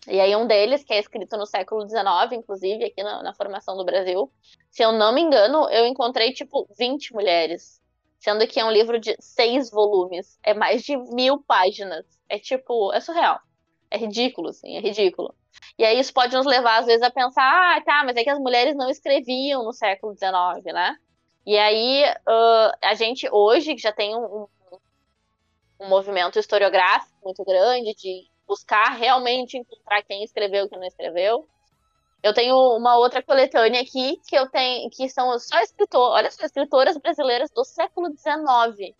E aí um deles, que é escrito no século XIX, inclusive, aqui na, na formação do Brasil, se eu não me engano, eu encontrei, tipo, 20 mulheres Sendo que é um livro de seis volumes. É mais de mil páginas. É tipo, é surreal. É ridículo, assim, é ridículo. E aí isso pode nos levar, às vezes, a pensar, ah, tá, mas é que as mulheres não escreviam no século XIX, né? E aí uh, a gente hoje, já tem um, um movimento historiográfico muito grande de buscar realmente encontrar quem escreveu e quem não escreveu, eu tenho uma outra coletânea aqui que eu tenho, que são só escritoras, olha só, escritoras brasileiras do século XIX,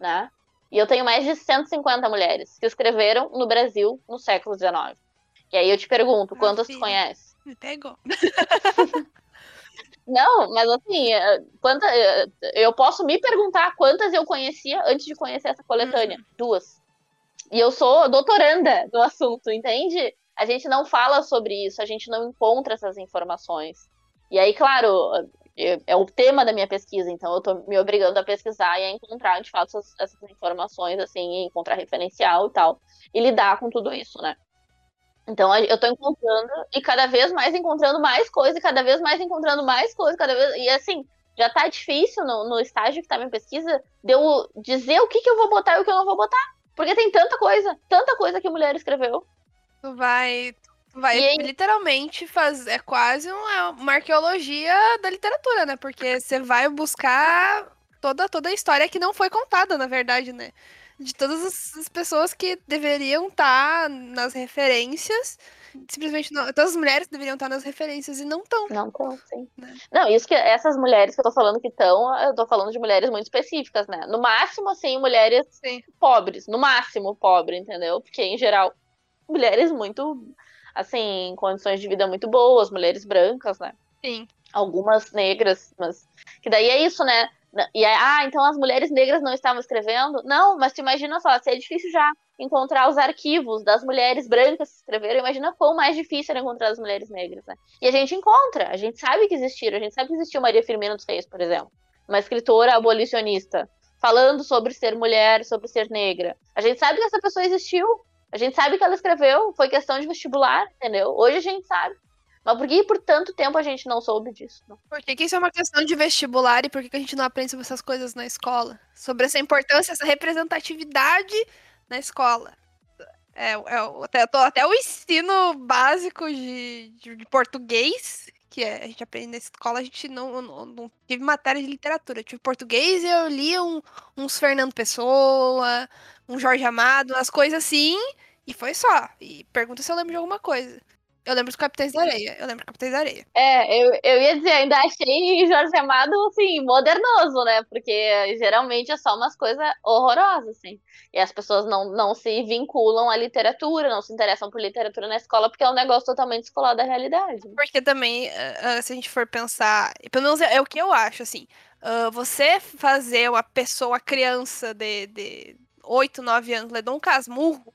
né? E eu tenho mais de 150 mulheres que escreveram no Brasil no século XIX. E aí eu te pergunto, quantas tu conhece? Me pegou. Não, mas assim, é, quanta, é, eu posso me perguntar quantas eu conhecia antes de conhecer essa coletânea. Uhum. Duas. E eu sou doutoranda no assunto, entende? A gente não fala sobre isso, a gente não encontra essas informações. E aí, claro, é o tema da minha pesquisa, então eu estou me obrigando a pesquisar e a encontrar, de fato, essas, essas informações, assim, encontrar referencial e tal, e lidar com tudo isso, né? Então eu estou encontrando e cada vez mais encontrando mais coisa, e cada vez mais encontrando mais coisa, cada vez. E assim, já tá difícil no, no estágio que tá minha pesquisa de eu dizer o que, que eu vou botar e o que eu não vou botar. Porque tem tanta coisa, tanta coisa que a mulher escreveu. Tu vai, vai aí... literalmente fazer. É quase uma, uma arqueologia da literatura, né? Porque você vai buscar toda, toda a história que não foi contada, na verdade, né? De todas as pessoas que deveriam estar tá nas referências simplesmente não, todas as mulheres deveriam estar nas referências e não estão. Não estão, sim. Né? Não, isso que essas mulheres que eu tô falando que estão, eu tô falando de mulheres muito específicas, né? No máximo, assim, mulheres sim. pobres, no máximo pobre, entendeu? Porque, em geral, mulheres muito, assim, em condições de vida muito boas, mulheres brancas, né? Sim. Algumas negras, mas. Que daí é isso, né? E aí, ah, então as mulheres negras não estavam escrevendo? Não, mas tu imagina só, se é difícil já encontrar os arquivos das mulheres brancas que escreveram, imagina quão mais difícil era encontrar as mulheres negras, né? E a gente encontra, a gente sabe que existiram, a gente sabe que existiu Maria Firmina dos Reis, por exemplo, uma escritora abolicionista, falando sobre ser mulher, sobre ser negra. A gente sabe que essa pessoa existiu, a gente sabe que ela escreveu, foi questão de vestibular, entendeu? Hoje a gente sabe. Mas por que por tanto tempo a gente não soube disso? Não? Por que, que isso é uma questão de vestibular e por que, que a gente não aprende sobre essas coisas na escola? Sobre essa importância, essa representatividade na escola. É, é até, até o ensino básico de, de, de português, que é, a gente aprende na escola, a gente não, não, não tive matéria de literatura. Eu tive português e eu li um, uns Fernando Pessoa, um Jorge Amado, as coisas assim, e foi só. E pergunta se eu lembro de alguma coisa. Eu lembro dos Capitães da Areia. Eu lembro dos Capitães da Areia. É, eu, eu ia dizer, ainda achei Jorge Amado, assim, modernoso, né? Porque geralmente é só umas coisas horrorosas, assim. E as pessoas não, não se vinculam à literatura, não se interessam por literatura na escola, porque é um negócio totalmente descolado da realidade. Porque também, uh, se a gente for pensar, pelo menos é, o que eu acho, assim, você fazer uma pessoa, criança de, de 8, 9 anos, ler Dom Casmurro,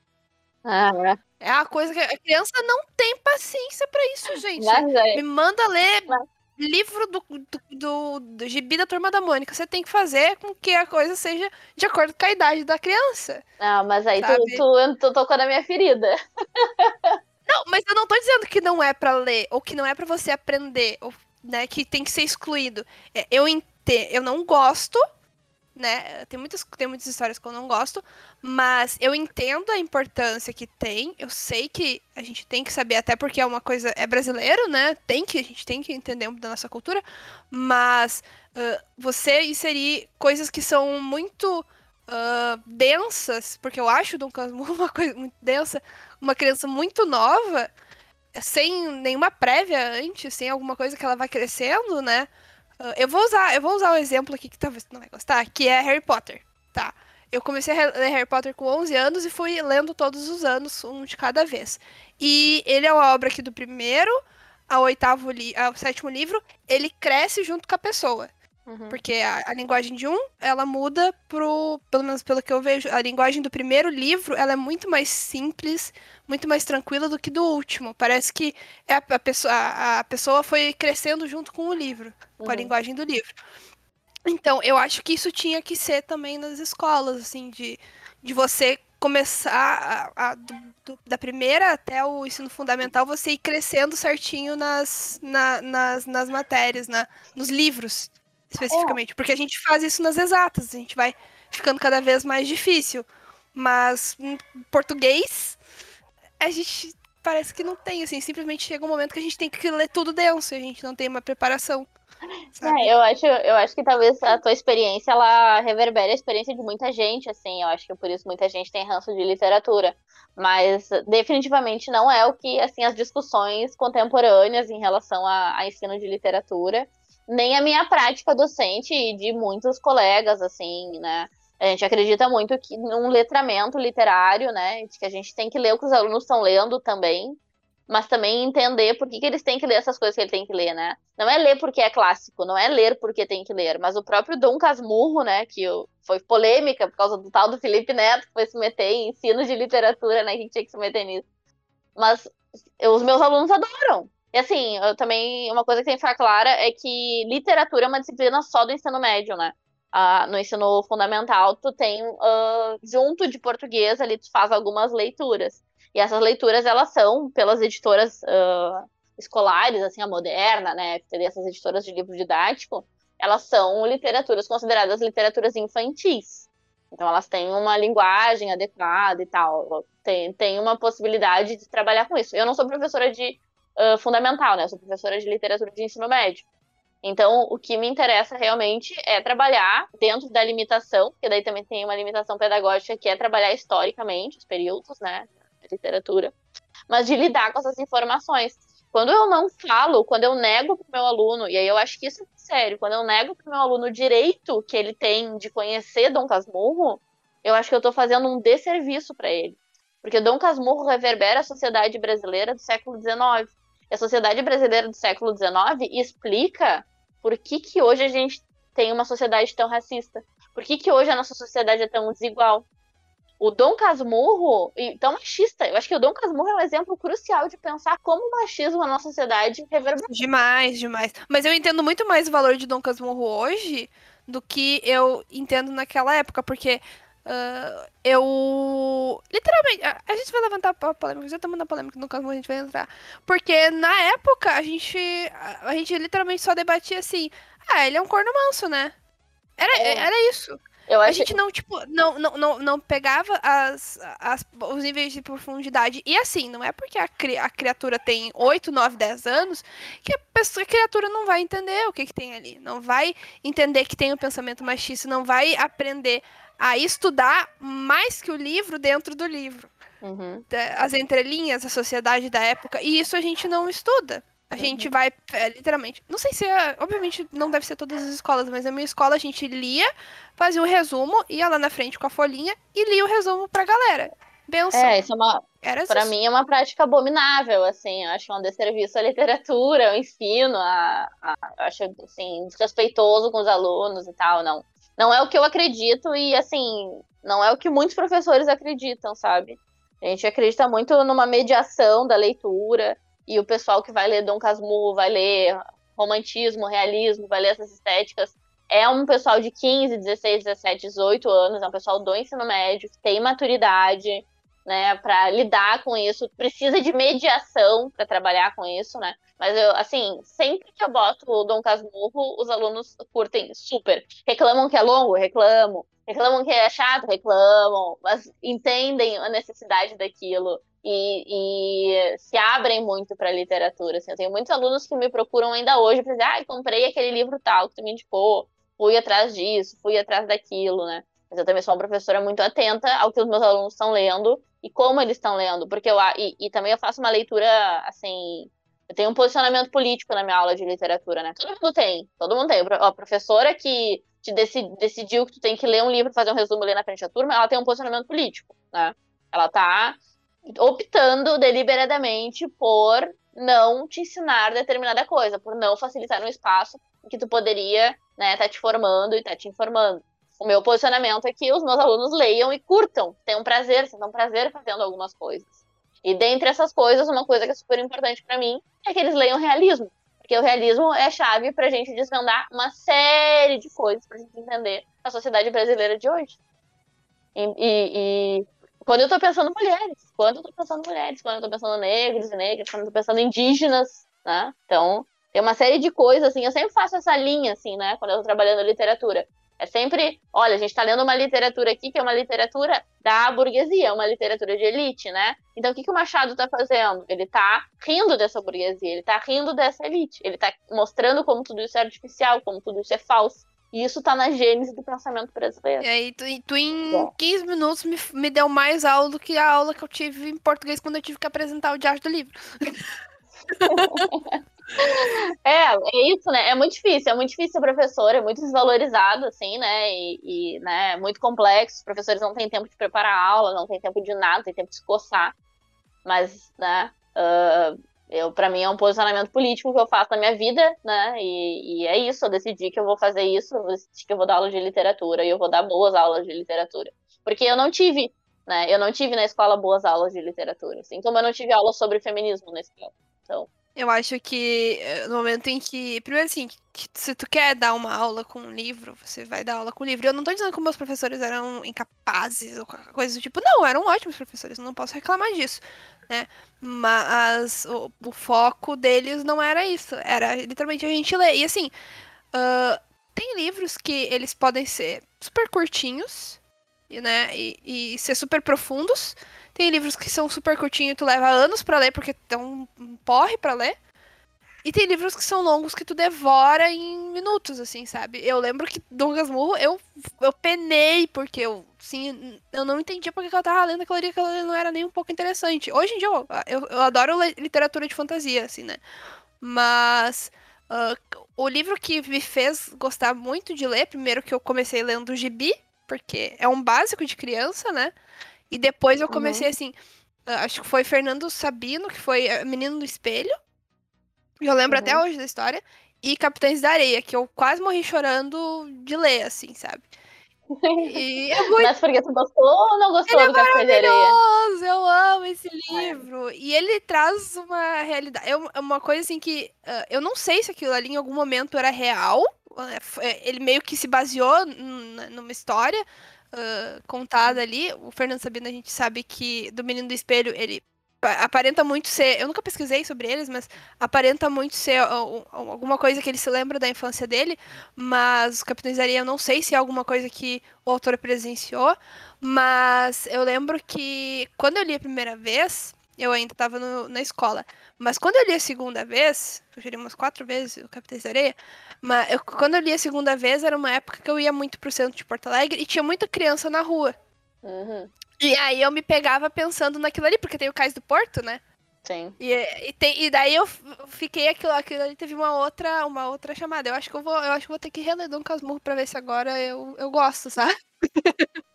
ah, é. É a coisa que a criança não tem paciência para isso, gente. É. Me manda ler Mas... livro do, do, do, do gibi da Turma da Mônica. Você tem que fazer com que a coisa seja de acordo com a idade da criança. Ah, mas aí tu, tu, tu tocou na minha ferida. Não, mas eu não tô dizendo que não é para ler, ou que não é para você aprender, ou né, que tem que ser excluído. É, eu entendo, eu não gosto né? Tem muitas, tem muitas histórias que eu não gosto, mas eu entendo a importância que tem. Eu sei que a gente tem que saber, até porque é uma coisa. É brasileiro, né? Tem que, a gente tem que entender da nossa cultura, mas uh, você inserir coisas que são muito. Uh, densas, porque eu acho Dom Casmurro uma coisa muito densa, uma criança muito nova, sem nenhuma prévia antes, sem alguma coisa que ela vai crescendo, né? Eu vou usar, eu vou usar um exemplo aqui que talvez você não vai gostar, que é Harry Potter, tá? Eu comecei a ler Harry Potter com 11 anos e fui lendo todos os anos, um de cada vez. E ele é uma obra aqui do primeiro ao oitavo li ao sétimo livro, ele cresce junto com a pessoa. Uhum. Porque a, a, linguagem de um, ela muda pro. Pelo menos pelo que eu vejo, a linguagem do primeiro livro, ela é muito mais simples, muito mais tranquila do que do último. Parece que é a, a pessoa, a, a, pessoa foi crescendo junto com o livro, uhum. com a uhum. linguagem do livro. Então, eu acho que isso tinha que ser também nas escolas, assim, de, de você começar a, a, do, do, da primeira até o ensino fundamental, você ir crescendo certinho nas, na, nas, nas matérias, na, nos livros especificamente, é. porque a gente faz isso nas exatas, a gente vai ficando cada vez mais difícil. Mas em português, a gente parece que não tem, assim, simplesmente chega um momento que a gente tem que ler tudo denso, a gente não tem uma preparação. É, eu, acho, eu acho que talvez a tua experiência ela reverbere a experiência de muita gente, assim, eu acho que por isso muita gente tem ranço de literatura, mas definitivamente não é o que, assim, as discussões contemporâneas em relação a, a ensino de literatura nem a minha prática docente e de muitos colegas, assim, né? A gente acredita muito que num letramento literário, né? De que a gente tem que ler o que os alunos estão lendo também. mas também entender por que, que eles têm que ler essas coisas que ele tem que ler, né? Não é ler porque é clássico, não é ler porque tem que ler, mas o próprio Dom Casmurro, né, que foi polêmica por causa do tal do Felipe Neto, que foi se meter em ensino de literatura, né, que tinha que se meter nisso. Mas os meus alunos adoram. E assim, eu também, uma coisa que tem que ficar clara é que literatura é uma disciplina só do ensino médio, né? Uh, no ensino fundamental, tu tem, uh, junto de português, ali tu faz algumas leituras. E essas leituras, elas são pelas editoras uh, escolares, assim, a Moderna, né, essas editoras de livro didático, elas são literaturas consideradas literaturas infantis. Então, elas têm uma linguagem adequada e tal. Tem, tem uma possibilidade de trabalhar com isso. Eu não sou professora de fundamental, né? Eu sou professora de literatura de ensino médio. Então, o que me interessa realmente é trabalhar dentro da limitação, porque daí também tem uma limitação pedagógica que é trabalhar historicamente os períodos, né? literatura, mas de lidar com essas informações. Quando eu não falo, quando eu nego para o meu aluno, e aí eu acho que isso é sério, quando eu nego para o meu aluno o direito que ele tem de conhecer Dom Casmurro, eu acho que eu estou fazendo um desserviço para ele. Porque Dom Casmurro reverbera a sociedade brasileira do século XIX. E a sociedade brasileira do século XIX explica por que, que hoje a gente tem uma sociedade tão racista. Por que, que hoje a nossa sociedade é tão desigual? o Dom Casmurro, tão machista, eu acho que o Dom Casmurro é um exemplo crucial de pensar como o machismo na nossa sociedade reverbera. Demais, demais. Mas eu entendo muito mais o valor de Dom Casmurro hoje do que eu entendo naquela época, porque uh, eu. Literalmente, a, a, gente vai levantar a polêmica, já estamos na polêmica do Casmurro, a gente vai entrar. Porque na época a gente, a, a gente literalmente só debatia assim: ah, ele é um corno manso, né? Era, é. era isso. Eu a gente não, tipo, não, não, não, não pegava as, as, os níveis de profundidade. E assim, não é porque a, cri, a criatura tem 8, 9, 10 anos que a, pessoa, a criatura não vai entender o que, que tem ali. Não vai entender que tem o um pensamento machista, não vai aprender a estudar mais que o livro dentro do livro. Uhum. As entrelinhas, a sociedade da época. E isso a gente não estuda. A gente uhum. vai, é, literalmente. Não sei se é. Obviamente não deve ser todas as escolas, mas na minha escola a gente lia, fazia um resumo, ia lá na frente com a folhinha e lia o resumo pra galera. Benção. É, isso é uma. Era pra mim é uma prática abominável, assim. Eu acho um desserviço à literatura, ao ensino, a, a, eu acho, assim, desrespeitoso com os alunos e tal. Não. Não é o que eu acredito e, assim, não é o que muitos professores acreditam, sabe? A gente acredita muito numa mediação da leitura e o pessoal que vai ler Dom Casmurro, vai ler romantismo, realismo, vai ler essas estéticas, é um pessoal de 15, 16, 17, 18 anos, é um pessoal do ensino médio, que tem maturidade, né, para lidar com isso, precisa de mediação para trabalhar com isso, né? Mas eu, assim, sempre que eu boto o Dom Casmurro, os alunos curtem super. Reclamam que é longo? Reclamam. Reclamam que é chato? Reclamam. Mas entendem a necessidade daquilo e, e se abrem muito para a literatura. Assim. Eu tenho muitos alunos que me procuram ainda hoje para dizer, ah, comprei aquele livro tal que tu me indicou, fui atrás disso, fui atrás daquilo, né? Mas eu também sou uma professora muito atenta ao que os meus alunos estão lendo e como eles estão lendo, porque eu e, e, também eu faço uma leitura assim, eu tenho um posicionamento político na minha aula de literatura, né? Todo mundo tem, todo mundo tem. A professora que te decid, decidiu que tu tem que ler um livro, fazer um resumo, ler na frente da turma, ela tem um posicionamento político, né? Ela tá optando deliberadamente por não te ensinar determinada coisa, por não facilitar um espaço em que tu poderia né, tá te formando e tá te informando. O meu posicionamento é que os meus alunos leiam e curtam, tenham prazer, sintam prazer fazendo algumas coisas. E dentre essas coisas, uma coisa que é super importante para mim é que eles leiam realismo, porque o realismo é chave para a gente desvendar uma série de coisas para gente entender a sociedade brasileira de hoje. E, e, e quando eu tô pensando mulheres, quando eu tô pensando mulheres, quando eu tô pensando negros e negras, quando eu tô pensando indígenas, né? Então, tem uma série de coisas, assim, eu sempre faço essa linha, assim, né? Quando eu tô trabalhando literatura. É sempre, olha, a gente tá lendo uma literatura aqui que é uma literatura da burguesia, é uma literatura de elite, né? Então, o que, que o Machado tá fazendo? Ele tá rindo dessa burguesia, ele tá rindo dessa elite, ele tá mostrando como tudo isso é artificial, como tudo isso é falso. E isso tá na gênese do pensamento brasileiro. E aí, tu, tu em é. 15 minutos me, me deu mais aula do que a aula que eu tive em português quando eu tive que apresentar o diário do livro. é, é isso, né? É muito difícil, é muito difícil ser professor, é muito desvalorizado, assim, né? E, e né, é muito complexo. Os professores não têm tempo de preparar aula, não têm tempo de nada, não têm tempo de se coçar. Mas, né, Uh, eu, para mim, é um posicionamento político que eu faço na minha vida, né? E, e, é isso, eu decidi que eu vou fazer isso, eu decidi que eu vou dar aula de literatura e eu vou dar boas aulas de literatura. Porque eu não tive, né? Eu não tive na escola boas aulas de literatura, assim, como eu não tive aula sobre feminismo na escola. Então, eu acho que eh, no momento em que. Primeiro, assim, que se tu quer dar uma aula com um livro, você vai dar aula com o livro. Eu não tô dizendo que meus professores eram incapazes ou coisa do tipo. Não, eram ótimos professores, não posso reclamar disso. Né? Mas o, o foco deles não era isso. Era literalmente a gente ler. E assim, uh, tem livros que eles podem ser super curtinhos, né? E, e ser super profundos. Tem livros que são super curtinhos e tu leva anos para ler, porque é um porre para ler. E tem livros que são longos que tu devora em minutos, assim, sabe? Eu lembro que Dom Casmurro, eu, eu penei, porque eu, sim, eu não entendia porque eu tava lendo ali, aquilo ali não era nem um pouco interessante. Hoje em dia, eu, eu, eu adoro literatura de fantasia, assim, né? Mas uh, o livro que me fez gostar muito de ler, primeiro que eu comecei lendo Gibi, porque é um básico de criança, né? E depois eu comecei uhum. assim. Acho que foi Fernando Sabino, que foi Menino do Espelho. Eu lembro uhum. até hoje da história. E Capitães da Areia, que eu quase morri chorando de ler, assim, sabe? E é muito... Mas porque tu gostou ou não gostou ele do é Capitães da Areia? Eu amo esse livro. É. E ele traz uma realidade. É uma coisa assim que. Uh, eu não sei se aquilo ali em algum momento era real. Ele meio que se baseou numa história uh, contada ali. O Fernando Sabino, a gente sabe que do Menino do Espelho, ele aparenta muito ser. Eu nunca pesquisei sobre eles, mas aparenta muito ser alguma coisa que ele se lembra da infância dele. Mas Capitães da Areia, eu não sei se é alguma coisa que o autor presenciou. Mas eu lembro que quando eu li a primeira vez, eu ainda estava na escola. Mas quando eu li a segunda vez, eu já li umas quatro vezes o Capitães da Areia, mas eu, quando eu li a segunda vez, era uma época que eu ia muito pro centro de Porto Alegre e tinha muita criança na rua. Uhum. E aí eu me pegava pensando naquilo ali, porque tem o Cais do Porto, né? Sim. E, e, tem, e daí eu fiquei aquilo, aquilo ali teve uma outra, uma outra chamada. Eu acho que eu vou, eu acho que vou ter que reler Dom Casmurro pra ver se agora eu, eu gosto, sabe?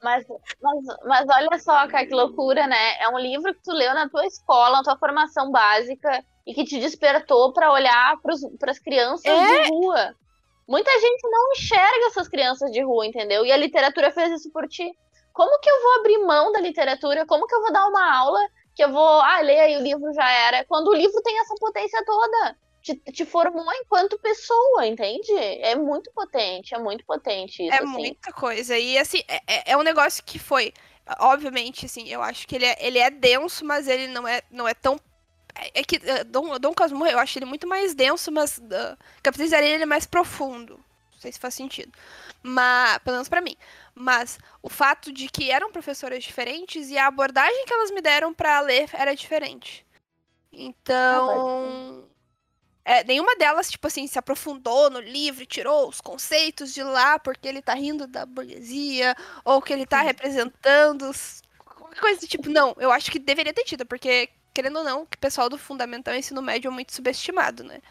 Mas, mas, mas olha só, cara, que loucura, né? É um livro que tu leu na tua escola, na tua formação básica, e que te despertou para olhar para as crianças é? de rua. Muita gente não enxerga essas crianças de rua, entendeu? E a literatura fez isso por ti. Como que eu vou abrir mão da literatura? Como que eu vou dar uma aula que eu vou, ah, leia aí o livro já era, quando o livro tem essa potência toda. Te, te, formou enquanto pessoa, entende? É muito potente, é muito potente isso. É assim. muita coisa. E assim, é, é, é um negócio que foi. Obviamente, assim, eu acho que ele é, ele é denso, mas ele não é, não é tão. É, é que uh, Dom, Dom Casmurro, eu acho ele muito mais denso, mas uh, Capitães da Areia ele é mais profundo. Não sei se faz sentido. Mas, pelo menos pra mim. Mas o fato de que eram professoras diferentes e a abordagem que elas me deram para ler era diferente. Então. É, nenhuma delas, tipo assim, se aprofundou no livro tirou os conceitos de lá porque ele tá rindo da burguesia, ou que ele tá representando qualquer coisa do tipo. Não, eu acho que deveria ter tido, porque, querendo ou não, o pessoal do fundamental e ensino médio é muito subestimado, né?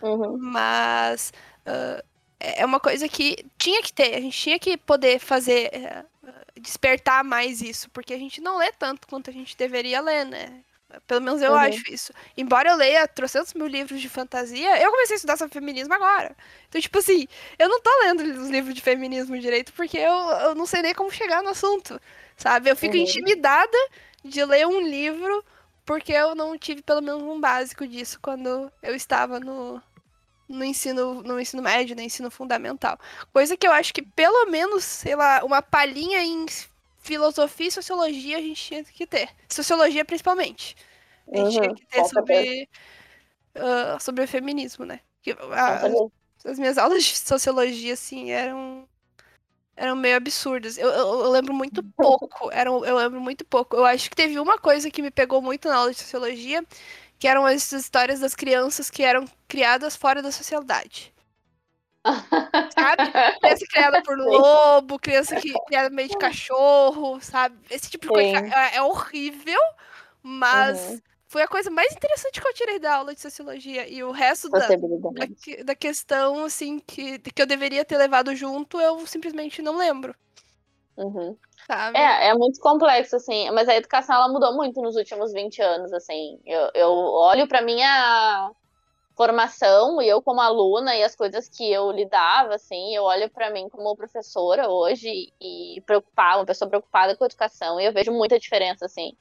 Uhum. Mas uh, é uma coisa que tinha que ter, a gente tinha que poder fazer, uh, despertar mais isso, porque a gente não lê tanto quanto a gente deveria ler, né? Pelo menos eu uhum. acho isso. Embora eu leia trocentos mil livros de fantasia, eu comecei a estudar sobre feminismo agora. Então, tipo assim, eu não tô lendo os livros de feminismo direito porque eu, eu não sei nem como chegar no assunto, sabe? Eu fico uhum. intimidada de ler um livro porque eu não tive pelo menos um básico disso quando eu estava no, no ensino, no ensino médio, no ensino fundamental. Coisa que eu acho que pelo menos, sei lá, uma palhinha em filosofia e sociologia a gente tinha que ter. Sociologia, principalmente. A gente uhum, tinha que ter sobre, uh, sobre o feminismo, né? As, as, minhas aulas de sociologia, assim, eram eram meio absurdas. Eu, eu, eu, lembro muito pouco. Eram, eu lembro muito pouco. Eu acho que teve uma coisa que me pegou muito na aula de sociologia, que eram as histórias das crianças que eram criadas fora da sociedade. sabe? Criança criada por lobo, criança que, criada meio de cachorro, sabe? Esse tipo de coisa é, é, horrível, mas uhum. foi a coisa mais interessante que eu tirei da aula de sociologia. E o resto da, da, da, questão, assim, que, que eu deveria ter levado junto, eu simplesmente não lembro. Uhum. Sabe? É, é muito complexo, assim, mas a educação ela mudou muito nos últimos 20 anos, assim. Eu, eu olho para minha formação e eu como aluna e as coisas que eu lidava, assim, eu olho para mim como professora hoje e preocupada, uma pessoa preocupada com a educação e eu vejo muita diferença, assim.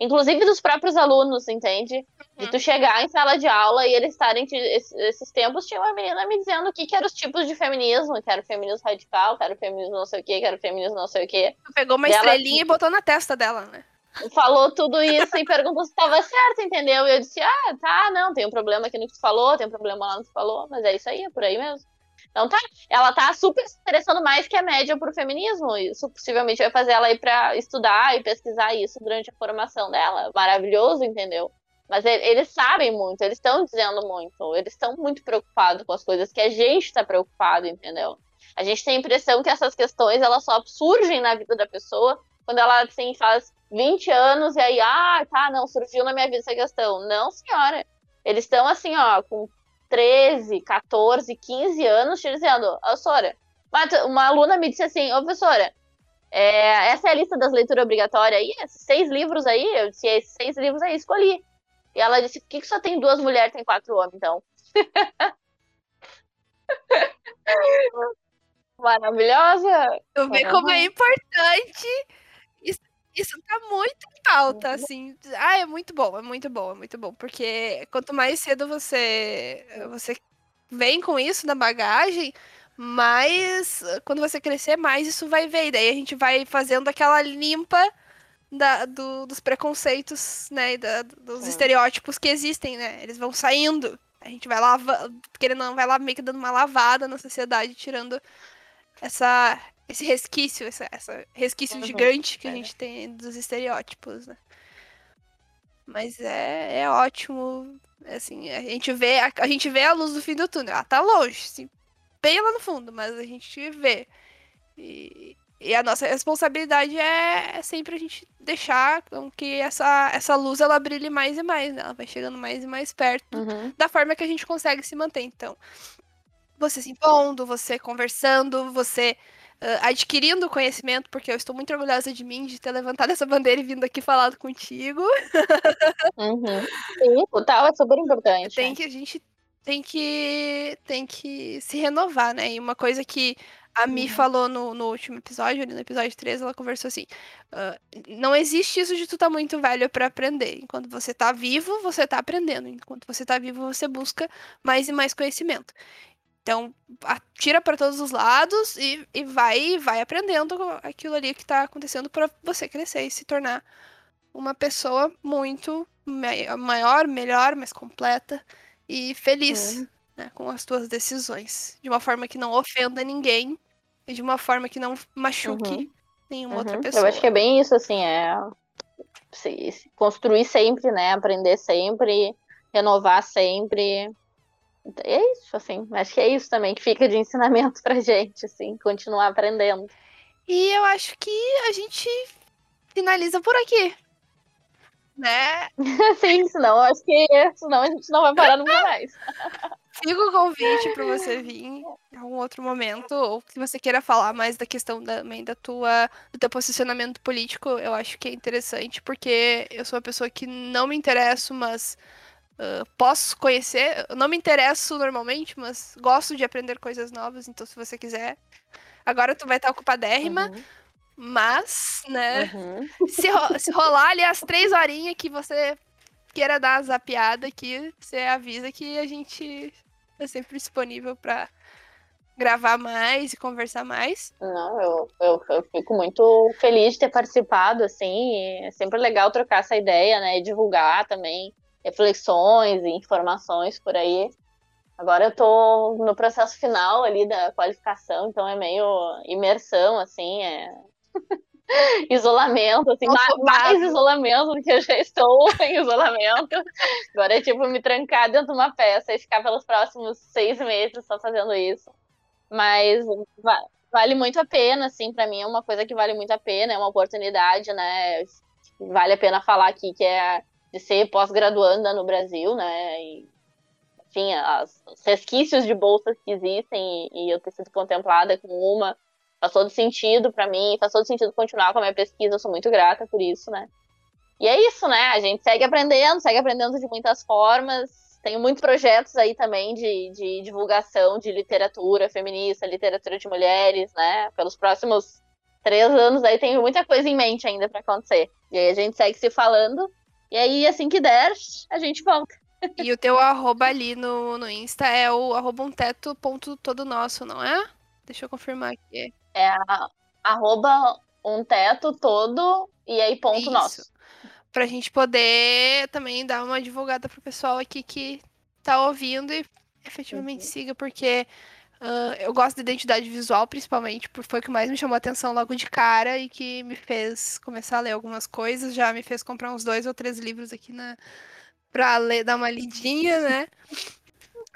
Inclusive dos próprios alunos, entende? De tu chegar em sala de aula e eles estarem. Esses tempos tinha uma menina me dizendo o que, que eram os tipos de feminismo, que era o feminismo radical, que era o feminismo não sei o que, que era o feminismo não sei o que. Pegou uma dela, estrelinha e botou na testa dela, né? Falou tudo isso e perguntou se estava certo, entendeu? E eu disse, ah, tá, não, tem um problema aqui no que tu falou, tem um problema lá no que tu falou, mas é isso aí, é por aí mesmo. Então tá, ela tá super se interessando mais que a média pro feminismo. Isso possivelmente vai fazer ela ir para estudar e pesquisar isso durante a formação dela. Maravilhoso, entendeu? Mas eles sabem muito, eles estão dizendo muito, eles estão muito preocupados com as coisas que a gente está preocupado, entendeu? A gente tem a impressão que essas questões elas só surgem na vida da pessoa quando ela assim faz 20 anos e aí, ah, tá, não, surgiu na minha vida essa questão. Não, senhora. Eles estão assim, ó, com 13, 14, 15 anos te dizendo, ô, Sora, uma aluna me disse assim, ô, professora, é, essa é a lista das leituras obrigatórias aí, esses seis livros aí, eu disse, esses seis livros aí, escolhi. E ela disse, por que, que só tem duas mulheres tem quatro homens, então? Maravilhosa! Eu vejo como é importante isso tá muito alta, uhum. assim. Ah, é muito bom, é muito bom, é muito bom. Porque quanto mais cedo você, você vem com isso na bagagem, mais quando você crescer, mais isso vai ver. E daí a gente vai fazendo aquela limpa da, do, dos preconceitos, né? Da, dos estereótipos que existem, né? Eles vão saindo. A gente vai lavar, querendo não, vai lá meio que dando uma lavada na sociedade, tirando essa, esse resquício, essa, essa resquício uhum, gigante que é. a gente tem dos estereótipos, né? Mas é, é ótimo, assim, a gente vê a, a gente vê a luz do fim do túnel. Ela tá longe, assim, bem lá no fundo, mas a gente vê. E, e a nossa responsabilidade é, é, sempre a gente deixar com que essa, essa luz ela brilhe mais e mais, né? Ela vai chegando mais e mais perto uhum. da forma que a gente consegue se manter. Então, você se impondo, você conversando, você adquirindo conhecimento, porque eu estou muito orgulhosa de mim, de ter levantado essa bandeira e vindo aqui falado contigo. Uhum. Sim, o tal é super importante. Tem que a gente tem que tem que se renovar, né? E uma coisa que a Mi uhum. falou no, no último episódio, no episódio 3, ela conversou assim: uh, não existe isso de tu tá muito velho para aprender. Enquanto você tá vivo, você tá aprendendo. Enquanto você tá vivo, você busca mais e mais conhecimento. Então, atira para todos os lados e, e vai vai aprendendo aquilo ali que está acontecendo para você crescer e se tornar uma pessoa muito maior, melhor, mais completa e feliz uhum. né, com as tuas decisões. De uma forma que não ofenda ninguém e de uma forma que não machuque uhum. nenhuma uhum. outra pessoa. Eu acho que é bem isso, assim, é se, se construir sempre, né? Aprender sempre, renovar sempre. É isso, assim. Acho que é isso também que fica de ensinamento pra gente, assim, continuar aprendendo. E eu acho que a gente finaliza por aqui. Né? Sim, senão acho que senão a gente não vai parar nunca mais. Fica o convite para você vir em algum outro momento, ou se você queira falar mais da questão também da tua, do teu posicionamento político, eu acho que é interessante, porque eu sou uma pessoa que não me interesso, mas Uh, posso conhecer, eu não me interesso normalmente, mas gosto de aprender coisas novas, então se você quiser. Agora tu vai estar ocupadérrima, uhum. mas, né, uhum. se, ro se rolar ali as três horinhas que você queira dar a zapiada aqui, você avisa que a gente é sempre disponível para gravar mais e conversar mais. Não, eu, eu, eu, fico muito feliz de ter participado, assim, é sempre legal trocar essa ideia, né, e divulgar também reflexões e informações por aí. Agora eu tô no processo final ali da qualificação, então é meio imersão, assim, é isolamento, assim, mais, mais, isolamento do que eu já estou em isolamento. Agora é tipo me trancar dentro de uma peça e ficar pelos próximos seis meses só fazendo isso. Mas vale muito a pena, assim, para mim é uma coisa que vale muito a pena, é uma oportunidade, né? Vale a pena falar aqui que é de ser pós-graduanda no Brasil, né? E, enfim, as, os resquícios de bolsas que existem e, e eu ter sido contemplada com uma faz todo sentido para mim, faz todo sentido continuar com a minha pesquisa, eu sou muito grata por isso, né? E é isso, né? A gente segue aprendendo, segue aprendendo de muitas formas. Tenho muitos projetos aí também de, de divulgação de literatura feminista, literatura de mulheres, né? Pelos próximos três anos aí tenho muita coisa em mente ainda para acontecer. E aí a gente segue se falando. E aí, assim que der, a gente volta. E o teu arroba ali no, no Insta é o arroba um teto ponto todo nosso, não é? Deixa eu confirmar aqui. É a, arroba um teto todo e aí ponto Isso. nosso. Pra gente poder também dar uma divulgada pro pessoal aqui que tá ouvindo e efetivamente uhum. siga, porque eu gosto de identidade visual, principalmente, porque foi o que mais me chamou a atenção logo de cara e que me fez começar a ler algumas coisas, já me fez comprar uns dois ou três livros aqui na, pra ler, dar uma lidinha, né?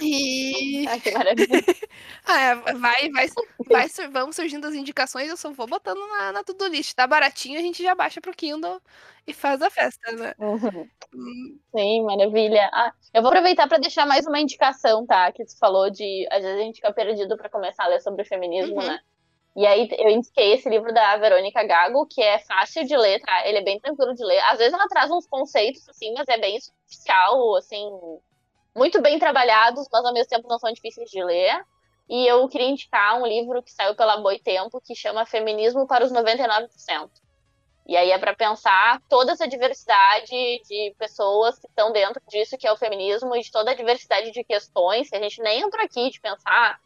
E. Ai, que maravilha. ah, é, vai, vai, vai, vão surgindo as indicações, eu só vou botando na, na to-do list. Tá baratinho, a gente já baixa pro Kindle e faz a festa, né? Uhum. Hum. Sim, maravilha. Ah, eu vou aproveitar para deixar mais uma indicação, tá? Que tu falou de. Às vezes a gente fica perdido para começar a ler sobre o feminismo, uhum. né? E aí eu indiquei esse livro da Verônica Gago, que é fácil de ler, tá? Ele é bem tranquilo de ler. Às vezes ela traz uns conceitos, assim, mas é bem superficial, assim, muito bem trabalhados, mas ao mesmo tempo não são difíceis de ler. E eu queria indicar um livro que saiu pela Boitempo, que chama Feminismo para os 99%. E aí é para pensar toda essa diversidade de pessoas que estão dentro disso, que é o feminismo, e de toda a diversidade de questões, que a gente nem entrou aqui de pensar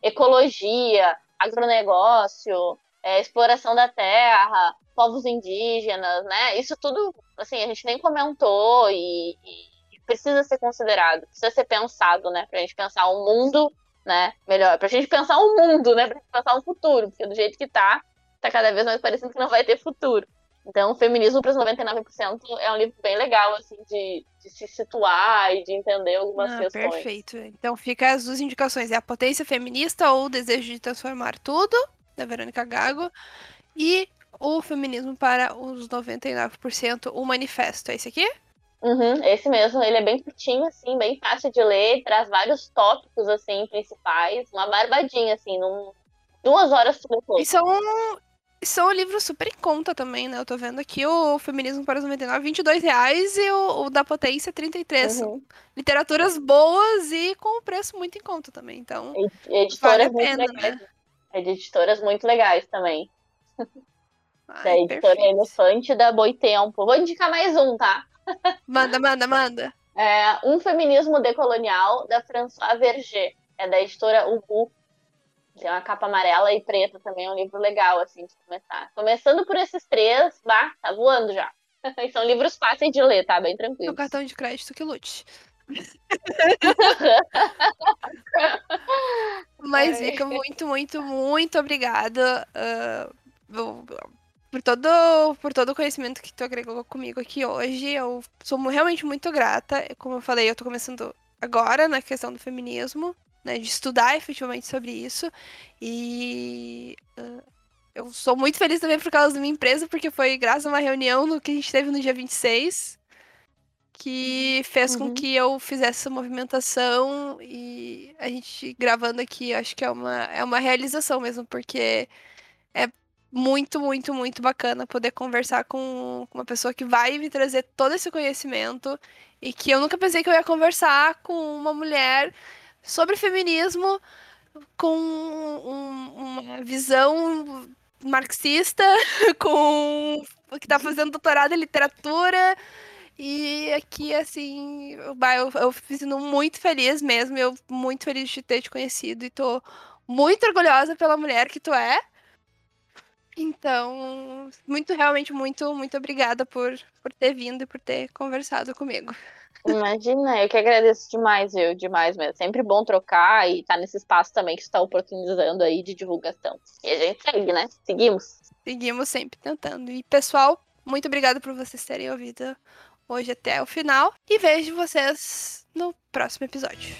ecologia, agronegócio, é, exploração da terra, povos indígenas, né? Isso tudo, assim, a gente nem comentou e, e precisa ser considerado, precisa ser pensado, né? Pra gente pensar um mundo, né? Melhor, pra gente pensar um mundo, né? Pra gente pensar um futuro, porque do jeito que tá, tá cada vez mais parecendo que não vai ter futuro. Então, Feminismo para os 99% é um livro bem legal, assim, de, de se situar e de entender algumas ah, questões. Perfeito. Então, fica as duas indicações. É a potência feminista ou o desejo de transformar tudo, da Verônica Gago. E o feminismo para os 99%, o manifesto. É esse aqui? Uhum, esse mesmo. Ele é bem curtinho, assim, bem fácil de ler. Traz vários tópicos, assim, principais. Uma barbadinha, assim, num... duas horas por E são são livros super em conta também, né? Eu tô vendo aqui o Feminismo para os 99, 22 reais e o, o da Potência, 33. Uhum. Literaturas boas e com o preço muito em conta também, então editoras vale muito legais. Né? Editoras muito legais também. Ai, da editora perfeito. Elefante da Boitempo. Vou indicar mais um, tá? Manda, manda, manda. É, um Feminismo Decolonial, da François Verger. É da editora Ubu. Tem uma capa amarela e preta também, é um livro legal, assim, de começar. Começando por esses três, bah, tá voando já. E são livros fáceis de ler, tá? Bem tranquilo. O cartão de crédito que lute. Mas, Ica, muito, muito, muito obrigada uh, por, todo, por todo o conhecimento que tu agregou comigo aqui hoje. Eu sou realmente muito grata. Como eu falei, eu tô começando agora na questão do feminismo né, de estudar efetivamente sobre isso. E uh, eu sou muito feliz também por causa da minha empresa, porque foi graças a uma reunião no que a gente teve no dia 26 que fez uhum. com que eu fizesse essa movimentação e a gente gravando aqui, acho que é uma, é uma realização mesmo, porque é muito, muito, muito bacana poder conversar com uma pessoa que vai me trazer todo esse conhecimento e que eu nunca pensei que eu ia conversar com uma mulher sobre feminismo com um, uma visão marxista, com que tá fazendo doutorado em literatura. E aqui, assim, eu, eu, fiz muito feliz mesmo. Eu muito feliz de ter te conhecido e tô muito orgulhosa pela mulher que tu é. Então, muito, realmente, muito, muito obrigada por, por ter vindo e por ter conversado comigo. Imagina, eu que agradeço demais, viu? Demais mesmo. Sempre bom trocar e estar tá nesse espaço também que está oportunizando aí de divulgação. E a gente segue, né? Seguimos. Seguimos sempre tentando. E, pessoal, muito obrigada por vocês terem ouvido hoje até o final. E vejo vocês no próximo episódio.